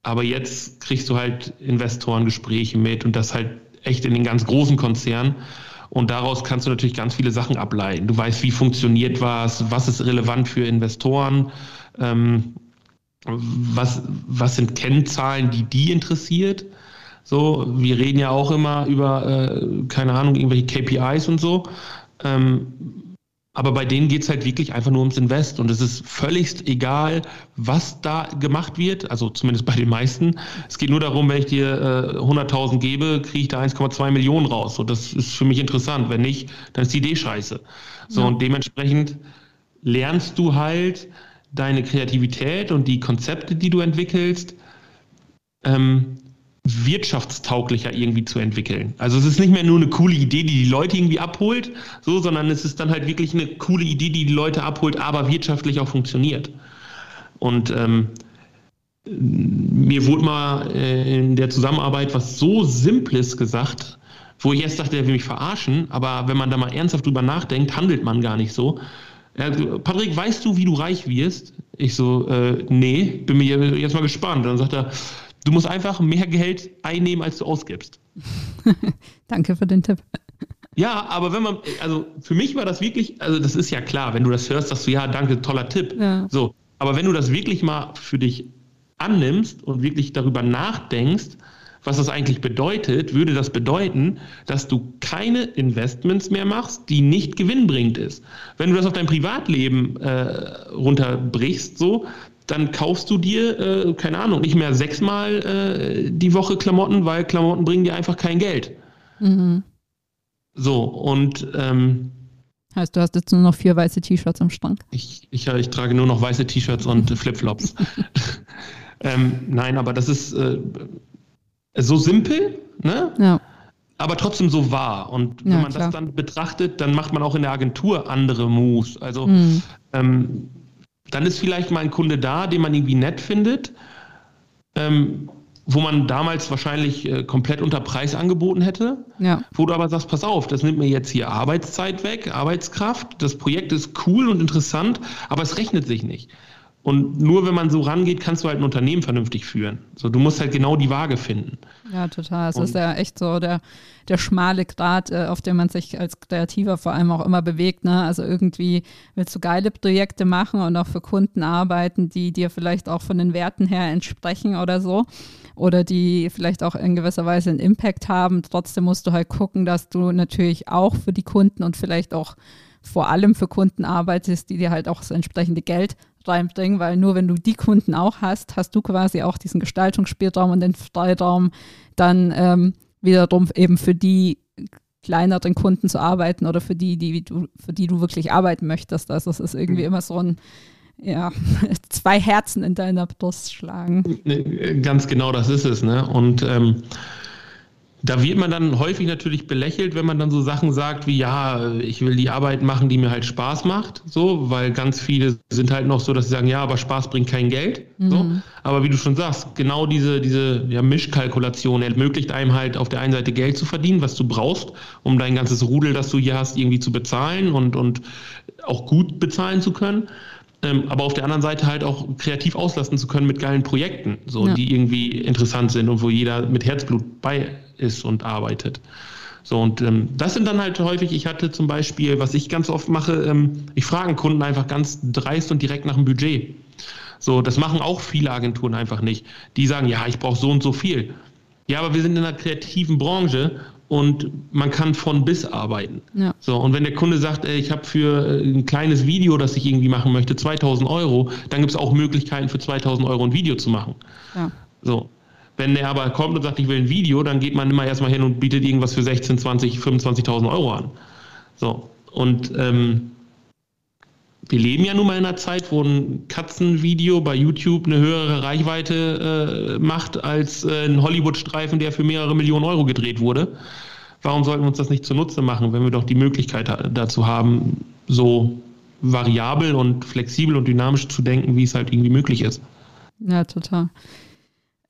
aber jetzt kriegst du halt Investorengespräche mit und das halt echt in den ganz großen Konzernen. Und daraus kannst du natürlich ganz viele Sachen ableiten. Du weißt, wie funktioniert was, was ist relevant für Investoren, ähm, was, was sind Kennzahlen, die die interessiert. So, wir reden ja auch immer über, äh, keine Ahnung, irgendwelche KPIs und so. Ähm, aber bei denen geht es halt wirklich einfach nur ums Invest. Und es ist völlig egal, was da gemacht wird. Also zumindest bei den meisten. Es geht nur darum, wenn ich dir äh, 100.000 gebe, kriege ich da 1,2 Millionen raus. So, das ist für mich interessant. Wenn nicht, dann ist die Idee scheiße. So, ja. und dementsprechend lernst du halt deine Kreativität und die Konzepte, die du entwickelst, ähm, wirtschaftstauglicher irgendwie zu entwickeln. Also es ist nicht mehr nur eine coole Idee, die die Leute irgendwie abholt, so, sondern es ist dann halt wirklich eine coole Idee, die die Leute abholt, aber wirtschaftlich auch funktioniert. Und ähm, mir wurde mal äh, in der Zusammenarbeit was so Simples gesagt, wo ich erst dachte, der will mich verarschen, aber wenn man da mal ernsthaft drüber nachdenkt, handelt man gar nicht so. Ja, Patrick, weißt du, wie du reich wirst? Ich so, äh, nee, bin mir jetzt mal gespannt. Dann sagt er, Du musst einfach mehr Geld einnehmen, als du ausgibst. Danke für den Tipp. Ja, aber wenn man, also für mich war das wirklich, also das ist ja klar, wenn du das hörst, dass du, ja, danke, toller Tipp. Ja. So, aber wenn du das wirklich mal für dich annimmst und wirklich darüber nachdenkst, was das eigentlich bedeutet, würde das bedeuten, dass du keine Investments mehr machst, die nicht gewinnbringend ist. Wenn du das auf dein Privatleben äh, runterbrichst, so, dann kaufst du dir, äh, keine Ahnung, nicht mehr sechsmal äh, die Woche Klamotten, weil Klamotten bringen dir einfach kein Geld. Mhm. So, und ähm, Heißt, du hast jetzt nur noch vier weiße T-Shirts am Schrank? Ich, ich, ich trage nur noch weiße T-Shirts und Flipflops. ähm, nein, aber das ist äh, so simpel, ne? Ja. Aber trotzdem so wahr. Und wenn ja, man klar. das dann betrachtet, dann macht man auch in der Agentur andere Moves. Also mhm. ähm, dann ist vielleicht mal ein Kunde da, den man irgendwie nett findet, ähm, wo man damals wahrscheinlich äh, komplett unter Preis angeboten hätte, ja. wo du aber sagst, pass auf, das nimmt mir jetzt hier Arbeitszeit weg, Arbeitskraft, das Projekt ist cool und interessant, aber es rechnet sich nicht. Und nur wenn man so rangeht, kannst du halt ein Unternehmen vernünftig führen. So, du musst halt genau die Waage finden. Ja, total. Es und ist ja echt so der, der schmale Grat, äh, auf dem man sich als Kreativer vor allem auch immer bewegt. Ne? Also irgendwie willst du geile Projekte machen und auch für Kunden arbeiten, die dir vielleicht auch von den Werten her entsprechen oder so. Oder die vielleicht auch in gewisser Weise einen Impact haben. Trotzdem musst du halt gucken, dass du natürlich auch für die Kunden und vielleicht auch vor allem für Kunden arbeitest, die dir halt auch das entsprechende Geld reinbringen, weil nur wenn du die Kunden auch hast, hast du quasi auch diesen Gestaltungsspielraum und den Freiraum, dann ähm, wiederum eben für die kleineren Kunden zu arbeiten oder für die, die du, für die du wirklich arbeiten möchtest. Also es ist irgendwie mhm. immer so ein ja, zwei Herzen in deiner Brust schlagen. Ganz genau, das ist es, ne? Und ähm, da wird man dann häufig natürlich belächelt, wenn man dann so Sachen sagt wie, ja, ich will die Arbeit machen, die mir halt Spaß macht, so, weil ganz viele sind halt noch so, dass sie sagen, ja, aber Spaß bringt kein Geld, mhm. so. Aber wie du schon sagst, genau diese, diese ja, Mischkalkulation ermöglicht einem halt auf der einen Seite Geld zu verdienen, was du brauchst, um dein ganzes Rudel, das du hier hast, irgendwie zu bezahlen und, und auch gut bezahlen zu können. Ähm, aber auf der anderen Seite halt auch kreativ auslasten zu können mit geilen Projekten, so, ja. die irgendwie interessant sind und wo jeder mit Herzblut bei ist und arbeitet. So, und ähm, das sind dann halt häufig, ich hatte zum Beispiel, was ich ganz oft mache, ähm, ich frage einen Kunden einfach ganz dreist und direkt nach dem Budget. So, das machen auch viele Agenturen einfach nicht. Die sagen, ja, ich brauche so und so viel. Ja, aber wir sind in einer kreativen Branche und man kann von bis arbeiten. Ja. So, und wenn der Kunde sagt, ey, ich habe für äh, ein kleines Video, das ich irgendwie machen möchte, 2000 Euro, dann gibt es auch Möglichkeiten für 2000 Euro ein Video zu machen. Ja. So. Wenn der aber kommt und sagt, ich will ein Video, dann geht man immer erstmal hin und bietet irgendwas für 16, 20, 25.000 Euro an. So. Und ähm, wir leben ja nun mal in einer Zeit, wo ein Katzenvideo bei YouTube eine höhere Reichweite äh, macht als äh, ein Hollywood-Streifen, der für mehrere Millionen Euro gedreht wurde. Warum sollten wir uns das nicht zunutze machen, wenn wir doch die Möglichkeit dazu haben, so variabel und flexibel und dynamisch zu denken, wie es halt irgendwie möglich ist? Ja, total.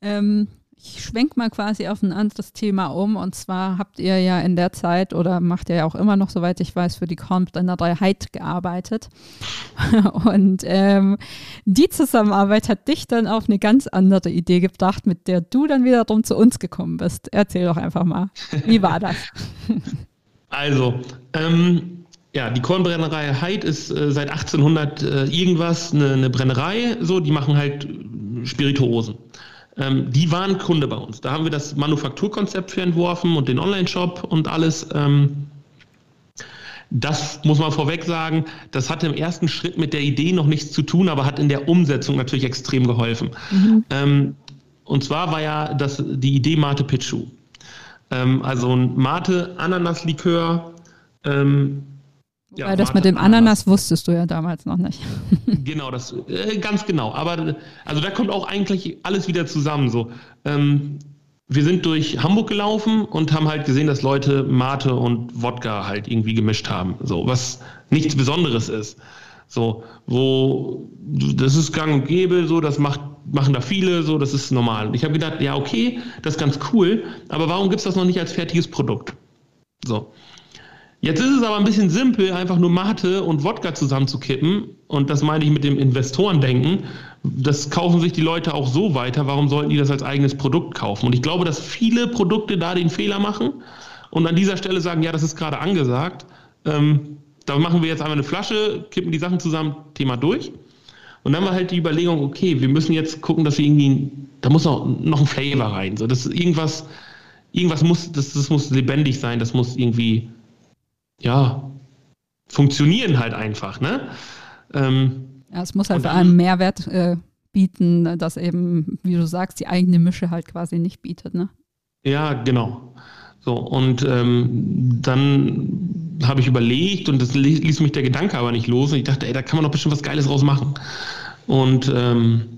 Ähm, ich schwenke mal quasi auf ein anderes Thema um. Und zwar habt ihr ja in der Zeit oder macht ihr ja auch immer noch, soweit ich weiß, für die Kornbrennerei Heid gearbeitet. Und ähm, die Zusammenarbeit hat dich dann auf eine ganz andere Idee gebracht, mit der du dann wiederum zu uns gekommen bist. Erzähl doch einfach mal, wie war das? Also, ähm, ja, die Kornbrennerei Heid ist äh, seit 1800 äh, irgendwas eine, eine Brennerei, so, die machen halt Spirituosen. Ähm, die waren Kunde bei uns. Da haben wir das Manufakturkonzept für entworfen und den Online-Shop und alles. Ähm, das muss man vorweg sagen, das hatte im ersten Schritt mit der Idee noch nichts zu tun, aber hat in der Umsetzung natürlich extrem geholfen. Mhm. Ähm, und zwar war ja das, die Idee Mate Pichu. Ähm, also ein Mate-Ananas-Likör, ähm, ja, Weil das mit dem Ananas, wusstest du ja damals noch nicht. genau, das äh, ganz genau. Aber also da kommt auch eigentlich alles wieder zusammen. So, ähm, wir sind durch Hamburg gelaufen und haben halt gesehen, dass Leute Mate und Wodka halt irgendwie gemischt haben. So, was nichts Besonderes ist. So, wo das ist gang und gäbe, so, das macht, machen da viele, so, das ist normal. Ich habe gedacht, ja, okay, das ist ganz cool, aber warum gibt es das noch nicht als fertiges Produkt? So. Jetzt ist es aber ein bisschen simpel, einfach nur Mate und Wodka zusammenzukippen. Und das meine ich mit dem Investorendenken. Das kaufen sich die Leute auch so weiter. Warum sollten die das als eigenes Produkt kaufen? Und ich glaube, dass viele Produkte da den Fehler machen und an dieser Stelle sagen, ja, das ist gerade angesagt. Ähm, da machen wir jetzt einmal eine Flasche, kippen die Sachen zusammen, Thema durch. Und dann war halt die Überlegung, okay, wir müssen jetzt gucken, dass wir irgendwie, da muss noch, noch ein Flavor rein. So, das ist irgendwas, irgendwas muss, das, das muss lebendig sein, das muss irgendwie ja, funktionieren halt einfach, ne? Ähm, ja, es muss halt vor allem Mehrwert äh, bieten, dass eben, wie du sagst, die eigene Mische halt quasi nicht bietet, ne? Ja, genau. So, und ähm, dann habe ich überlegt und das ließ mich der Gedanke aber nicht los. Und ich dachte, ey, da kann man doch bestimmt was Geiles draus machen. Und ähm,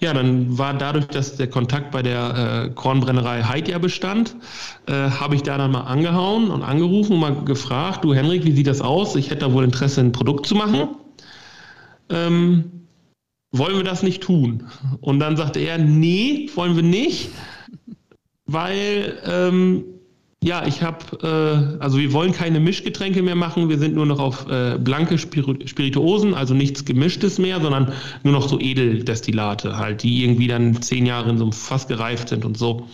ja, dann war dadurch, dass der Kontakt bei der äh, Kornbrennerei Heidia bestand, äh, habe ich da dann mal angehauen und angerufen und mal gefragt, du Henrik, wie sieht das aus? Ich hätte da wohl Interesse, ein Produkt zu machen. Ähm, wollen wir das nicht tun? Und dann sagte er, nee, wollen wir nicht, weil ähm, ja, ich habe, äh, also wir wollen keine Mischgetränke mehr machen. Wir sind nur noch auf äh, blanke Spirituosen, also nichts Gemischtes mehr, sondern nur noch so Edeldestillate halt, die irgendwie dann zehn Jahre in so einem Fass gereift sind und so.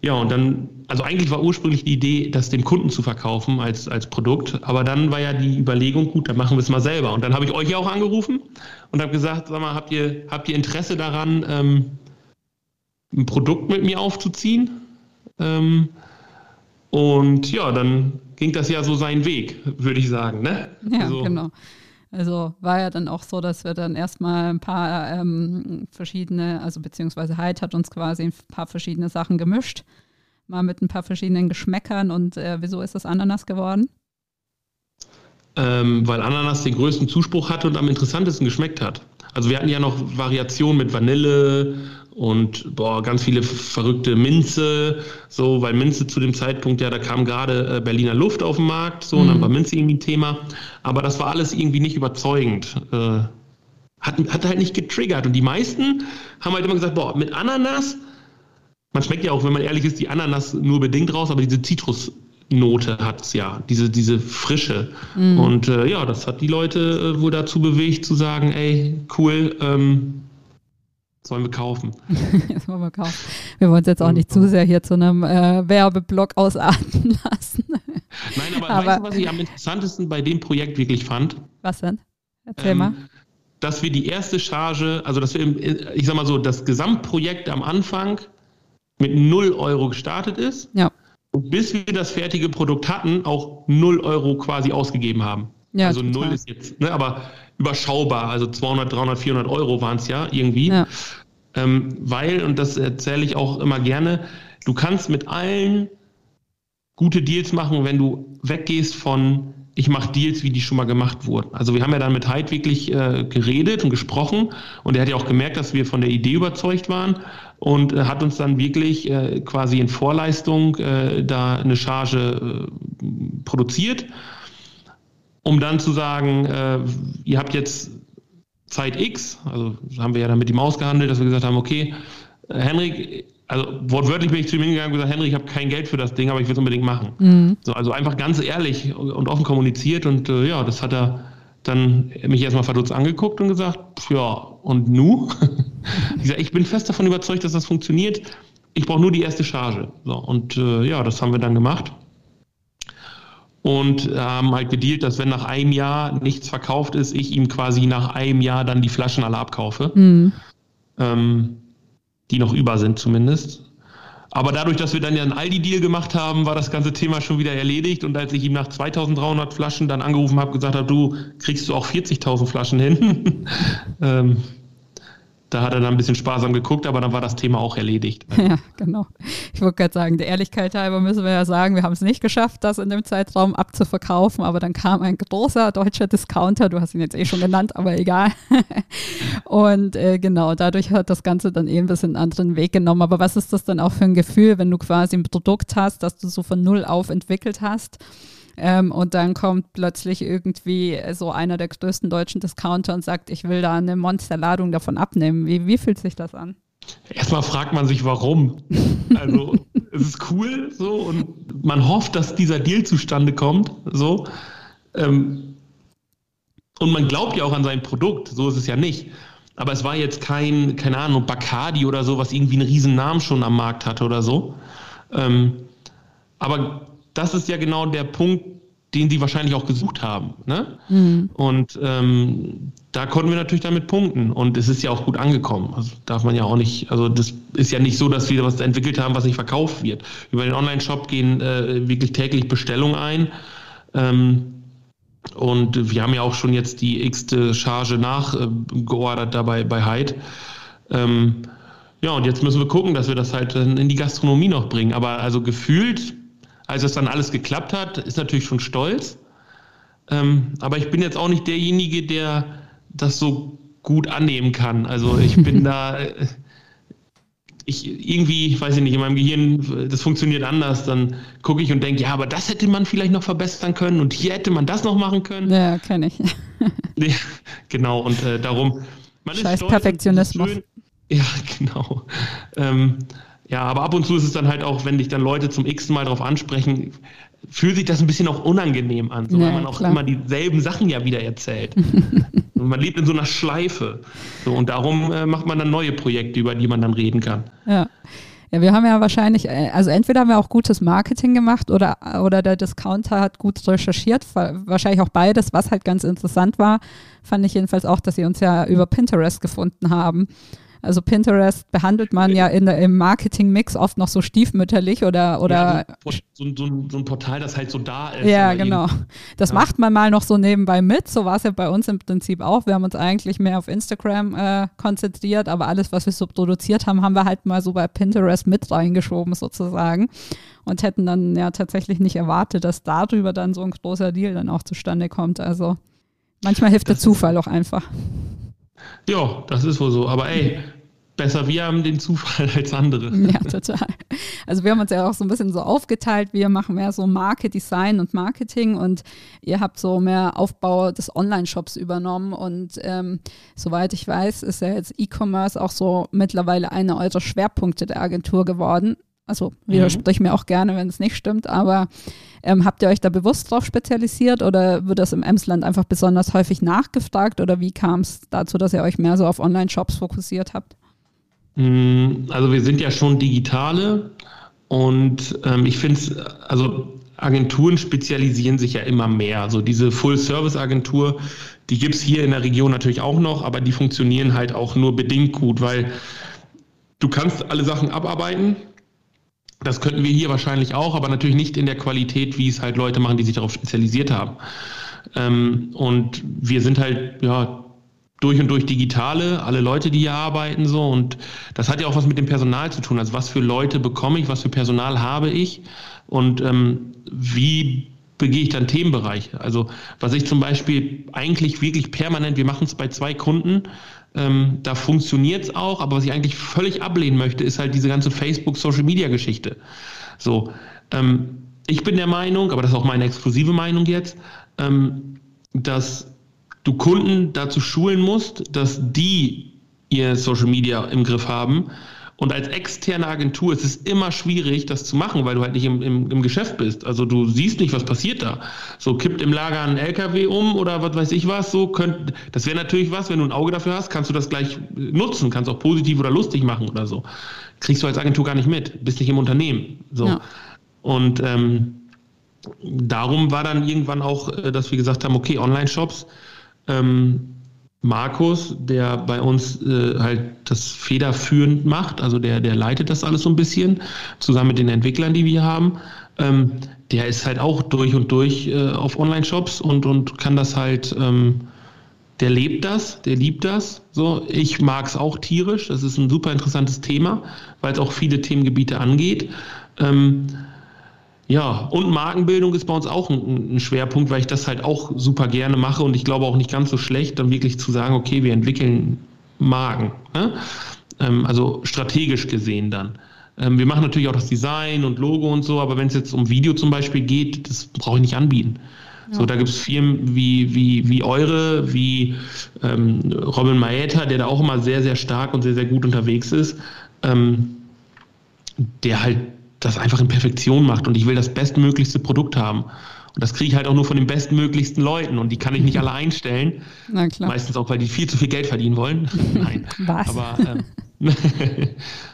Ja, und dann, also eigentlich war ursprünglich die Idee, das dem Kunden zu verkaufen als, als Produkt, aber dann war ja die Überlegung, gut, dann machen wir es mal selber. Und dann habe ich euch ja auch angerufen und habe gesagt, sag mal, habt ihr, habt ihr Interesse daran, ähm, ein Produkt mit mir aufzuziehen? Ähm, und ja, dann ging das ja so seinen Weg, würde ich sagen. Ne? Ja, also, genau. Also war ja dann auch so, dass wir dann erstmal ein paar ähm, verschiedene, also beziehungsweise Hyde hat uns quasi ein paar verschiedene Sachen gemischt, mal mit ein paar verschiedenen Geschmäckern. Und äh, wieso ist das Ananas geworden? Ähm, weil Ananas den größten Zuspruch hatte und am interessantesten geschmeckt hat. Also wir hatten ja noch Variationen mit Vanille und boah, ganz viele verrückte Minze, so, weil Minze zu dem Zeitpunkt, ja, da kam gerade äh, Berliner Luft auf den Markt, so, mhm. und dann mhm. war Minze irgendwie ein Thema. Aber das war alles irgendwie nicht überzeugend. Äh, hat, hat halt nicht getriggert. Und die meisten haben halt immer gesagt, boah, mit Ananas, man schmeckt ja auch, wenn man ehrlich ist, die Ananas nur bedingt raus, aber diese Zitrusnote hat es ja, diese, diese Frische. Mhm. Und äh, ja, das hat die Leute äh, wohl dazu bewegt, zu sagen, ey, cool, ähm, Sollen wir kaufen. das wollen wir kaufen. Wir wollen uns jetzt auch nicht zu sehr hier zu einem äh, Werbeblock ausarten lassen. Nein, aber, aber, weißt du, was ich am interessantesten bei dem Projekt wirklich fand? Was denn? Erzähl ähm, mal. Dass wir die erste Charge, also dass wir, ich sag mal so, das Gesamtprojekt am Anfang mit 0 Euro gestartet ist. Ja. Und bis wir das fertige Produkt hatten, auch 0 Euro quasi ausgegeben haben. Ja, also total. 0 ist jetzt, ne, aber überschaubar. Also 200, 300, 400 Euro waren es ja irgendwie. Ja. Ähm, weil, und das erzähle ich auch immer gerne, du kannst mit allen gute Deals machen, wenn du weggehst von ich mache Deals, wie die schon mal gemacht wurden. Also wir haben ja dann mit Hyde wirklich äh, geredet und gesprochen und er hat ja auch gemerkt, dass wir von der Idee überzeugt waren und äh, hat uns dann wirklich äh, quasi in Vorleistung äh, da eine Charge äh, produziert um dann zu sagen, äh, ihr habt jetzt Zeit X, also haben wir ja dann mit ihm ausgehandelt, dass wir gesagt haben, okay, Henrik, also wortwörtlich bin ich zu ihm hingegangen und gesagt, Henry, ich habe kein Geld für das Ding, aber ich will es unbedingt machen. Mhm. So, also einfach ganz ehrlich und offen kommuniziert und äh, ja, das hat er dann mich erstmal verdutzt angeguckt und gesagt, ja, und nu? ich, sag, ich bin fest davon überzeugt, dass das funktioniert. Ich brauche nur die erste Charge. So, und äh, ja, das haben wir dann gemacht. Und haben halt gedealt, dass wenn nach einem Jahr nichts verkauft ist, ich ihm quasi nach einem Jahr dann die Flaschen alle abkaufe. Mhm. Ähm, die noch über sind zumindest. Aber dadurch, dass wir dann ja einen Aldi-Deal gemacht haben, war das ganze Thema schon wieder erledigt. Und als ich ihm nach 2300 Flaschen dann angerufen habe, gesagt habe, du kriegst du auch 40.000 Flaschen hin, ähm, da hat er dann ein bisschen sparsam geguckt, aber dann war das Thema auch erledigt. Ja, genau. Ich wollte gerade sagen, der Ehrlichkeit halber müssen wir ja sagen, wir haben es nicht geschafft, das in dem Zeitraum abzuverkaufen, aber dann kam ein großer deutscher Discounter, du hast ihn jetzt eh schon genannt, aber egal. Und äh, genau, dadurch hat das Ganze dann eh ein bisschen einen anderen Weg genommen. Aber was ist das dann auch für ein Gefühl, wenn du quasi ein Produkt hast, das du so von null auf entwickelt hast? Ähm, und dann kommt plötzlich irgendwie so einer der größten deutschen Discounter und sagt, ich will da eine Monsterladung davon abnehmen. Wie, wie fühlt sich das an? Erstmal fragt man sich, warum. Also, es ist cool so und man hofft, dass dieser Deal zustande kommt. So. Ähm, und man glaubt ja auch an sein Produkt, so ist es ja nicht. Aber es war jetzt kein, keine Ahnung, Bacardi oder so, was irgendwie einen riesen Namen schon am Markt hatte oder so. Ähm, aber das ist ja genau der Punkt, den sie wahrscheinlich auch gesucht haben. Ne? Mhm. Und ähm, da konnten wir natürlich damit punkten. Und es ist ja auch gut angekommen. Also darf man ja auch nicht, also das ist ja nicht so, dass wir was entwickelt haben, was nicht verkauft wird. Über den Online-Shop gehen äh, wirklich täglich Bestellungen ein. Ähm, und wir haben ja auch schon jetzt die x-te Charge nachgeordert äh, dabei bei Hyde. Ähm, ja, und jetzt müssen wir gucken, dass wir das halt in die Gastronomie noch bringen. Aber also gefühlt als es dann alles geklappt hat, ist natürlich schon stolz. Ähm, aber ich bin jetzt auch nicht derjenige, der das so gut annehmen kann. Also ich bin da, äh, ich irgendwie, weiß ich nicht, in meinem Gehirn, das funktioniert anders. Dann gucke ich und denke, ja, aber das hätte man vielleicht noch verbessern können und hier hätte man das noch machen können. Ja, kenne ich. ja, genau, und äh, darum. Scheiß Perfektionismus. Ja, genau. Ähm, ja, aber ab und zu ist es dann halt auch, wenn dich dann Leute zum x Mal darauf ansprechen, fühlt sich das ein bisschen auch unangenehm an, so, ja, weil man auch klar. immer dieselben Sachen ja wieder erzählt. und man lebt in so einer Schleife. So, und darum äh, macht man dann neue Projekte, über die man dann reden kann. Ja. Ja, wir haben ja wahrscheinlich, äh, also entweder haben wir auch gutes Marketing gemacht oder, oder der Discounter hat gut recherchiert, wahrscheinlich auch beides, was halt ganz interessant war, fand ich jedenfalls auch, dass sie uns ja über Pinterest gefunden haben. Also Pinterest behandelt man ja in, im Marketing-Mix oft noch so stiefmütterlich oder. oder ja, so, so, so, ein Portal, das halt so da ist. Ja, genau. Das ja. macht man mal noch so nebenbei mit. So war es ja bei uns im Prinzip auch. Wir haben uns eigentlich mehr auf Instagram äh, konzentriert, aber alles, was wir so produziert haben, haben wir halt mal so bei Pinterest mit reingeschoben sozusagen und hätten dann ja tatsächlich nicht erwartet, dass darüber dann so ein großer Deal dann auch zustande kommt. Also manchmal hilft das der Zufall auch einfach. Ja, das ist wohl so. Aber ey, besser wir haben den Zufall als andere. Ja, total. Also wir haben uns ja auch so ein bisschen so aufgeteilt. Wir machen mehr so Market Design und Marketing und ihr habt so mehr Aufbau des Online-Shops übernommen. Und ähm, soweit ich weiß, ist ja jetzt E-Commerce auch so mittlerweile einer eurer Schwerpunkte der Agentur geworden. Also widersprich mhm. mir auch gerne, wenn es nicht stimmt, aber ähm, habt ihr euch da bewusst drauf spezialisiert oder wird das im Emsland einfach besonders häufig nachgefragt oder wie kam es dazu, dass ihr euch mehr so auf Online-Shops fokussiert habt? Mm, also wir sind ja schon digitale und ähm, ich finde es, also Agenturen spezialisieren sich ja immer mehr. Also diese Full-Service-Agentur, die gibt es hier in der Region natürlich auch noch, aber die funktionieren halt auch nur bedingt gut, weil du kannst alle Sachen abarbeiten, das könnten wir hier wahrscheinlich auch, aber natürlich nicht in der Qualität, wie es halt Leute machen, die sich darauf spezialisiert haben. Ähm, und wir sind halt, ja, durch und durch Digitale, alle Leute, die hier arbeiten, so. Und das hat ja auch was mit dem Personal zu tun. Also was für Leute bekomme ich, was für Personal habe ich und ähm, wie begehe ich dann Themenbereiche. Also was ich zum Beispiel eigentlich wirklich permanent, wir machen es bei zwei Kunden, ähm, da funktioniert es auch, aber was ich eigentlich völlig ablehnen möchte, ist halt diese ganze Facebook-Social-Media-Geschichte. So, ähm, ich bin der Meinung, aber das ist auch meine exklusive Meinung jetzt, ähm, dass du Kunden dazu schulen musst, dass die ihr Social Media im Griff haben Und als externe Agentur ist es immer schwierig, das zu machen, weil du halt nicht im, im, im Geschäft bist. Also du siehst nicht, was passiert da. So kippt im Lager ein LKW um oder was weiß ich was. So könnt, das wäre natürlich was, wenn du ein Auge dafür hast, kannst du das gleich nutzen, kannst auch positiv oder lustig machen oder so. Kriegst du als Agentur gar nicht mit, bist nicht im Unternehmen. So. Ja. Und ähm, darum war dann irgendwann auch, äh, dass wir gesagt haben, okay, Online-Shops. Ähm, Markus, der bei uns äh, halt das federführend macht, also der, der leitet das alles so ein bisschen, zusammen mit den Entwicklern, die wir haben. Ähm, der ist halt auch durch und durch äh, auf Online-Shops und, und kann das halt, ähm, der lebt das, der liebt das. So, ich mag es auch tierisch. Das ist ein super interessantes Thema, weil es auch viele Themengebiete angeht. Ähm, ja, und Markenbildung ist bei uns auch ein, ein, Schwerpunkt, weil ich das halt auch super gerne mache und ich glaube auch nicht ganz so schlecht, dann wirklich zu sagen, okay, wir entwickeln Marken. Ne? Ähm, also strategisch gesehen dann. Ähm, wir machen natürlich auch das Design und Logo und so, aber wenn es jetzt um Video zum Beispiel geht, das brauche ich nicht anbieten. Ja. So, da gibt es Firmen wie, wie, wie eure, wie ähm, Robin Maeta, der da auch immer sehr, sehr stark und sehr, sehr gut unterwegs ist, ähm, der halt das einfach in Perfektion macht und ich will das bestmöglichste Produkt haben. Und das kriege ich halt auch nur von den bestmöglichsten Leuten und die kann ich nicht alle einstellen. Na klar. Meistens auch, weil die viel zu viel Geld verdienen wollen. Nein. Was? Aber, äh,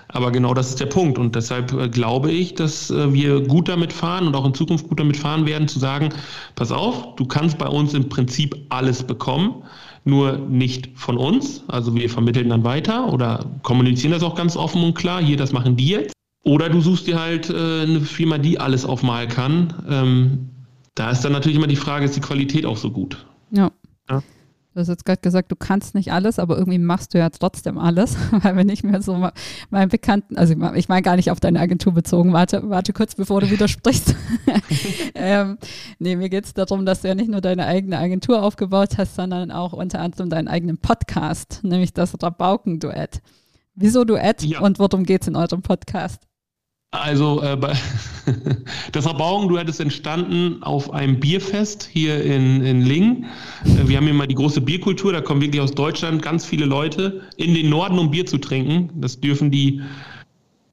aber genau das ist der Punkt und deshalb äh, glaube ich, dass äh, wir gut damit fahren und auch in Zukunft gut damit fahren werden, zu sagen, pass auf, du kannst bei uns im Prinzip alles bekommen nur nicht von uns. Also wir vermitteln dann weiter oder kommunizieren das auch ganz offen und klar. Hier, das machen die jetzt. Oder du suchst dir halt äh, eine Firma, die alles auf Mal kann. Ähm, da ist dann natürlich immer die Frage, ist die Qualität auch so gut? Ja. ja. Du hast jetzt gerade gesagt, du kannst nicht alles, aber irgendwie machst du ja trotzdem alles, weil wir nicht mehr so meinen Bekannten, also ich meine gar nicht auf deine Agentur bezogen, warte, warte kurz, bevor du widersprichst. ähm, nee, mir geht es darum, dass du ja nicht nur deine eigene Agentur aufgebaut hast, sondern auch unter anderem deinen eigenen Podcast, nämlich das Rabauken-Duett. Wieso Duett ja. und worum geht es in eurem Podcast? Also äh, das du hattest entstanden auf einem Bierfest hier in, in Lingen. Äh, wir haben hier mal die große Bierkultur, da kommen wirklich aus Deutschland ganz viele Leute in den Norden, um Bier zu trinken. Das dürfen die,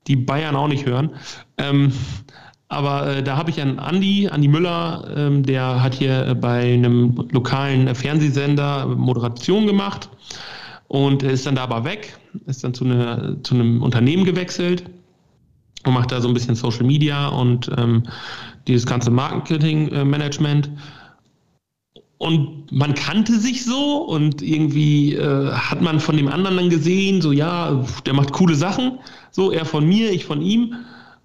die Bayern auch nicht hören. Ähm, aber äh, da habe ich einen Andi, Andi Müller, ähm, der hat hier bei einem lokalen Fernsehsender Moderation gemacht und ist dann da aber weg, ist dann zu, eine, zu einem Unternehmen gewechselt und macht da so ein bisschen Social Media und ähm, dieses ganze Marketing-Management. Und man kannte sich so und irgendwie äh, hat man von dem anderen dann gesehen, so ja, der macht coole Sachen, so er von mir, ich von ihm.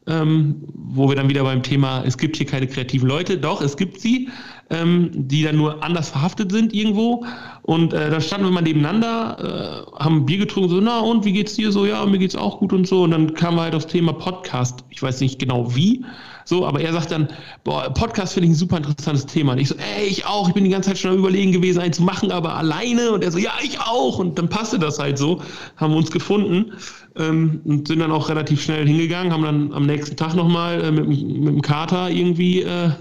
Ähm, wo wir dann wieder beim Thema, es gibt hier keine kreativen Leute, doch, es gibt sie, ähm, die dann nur anders verhaftet sind irgendwo. Und äh, da standen wir mal nebeneinander, äh, haben Bier getrunken, so, na und wie geht's dir so? Ja, mir geht's auch gut und so. Und dann kam halt das Thema Podcast. Ich weiß nicht genau wie, so, aber er sagt dann, boah, Podcast finde ich ein super interessantes Thema. Und ich so, ey, ich auch, ich bin die ganze Zeit schon am überlegen gewesen, einen zu machen, aber alleine. Und er so, ja, ich auch. Und dann passte das halt so, haben wir uns gefunden ähm, und sind dann auch relativ schnell hingegangen, haben dann am nächsten Tag nochmal äh, mit, mit dem Kater irgendwie äh,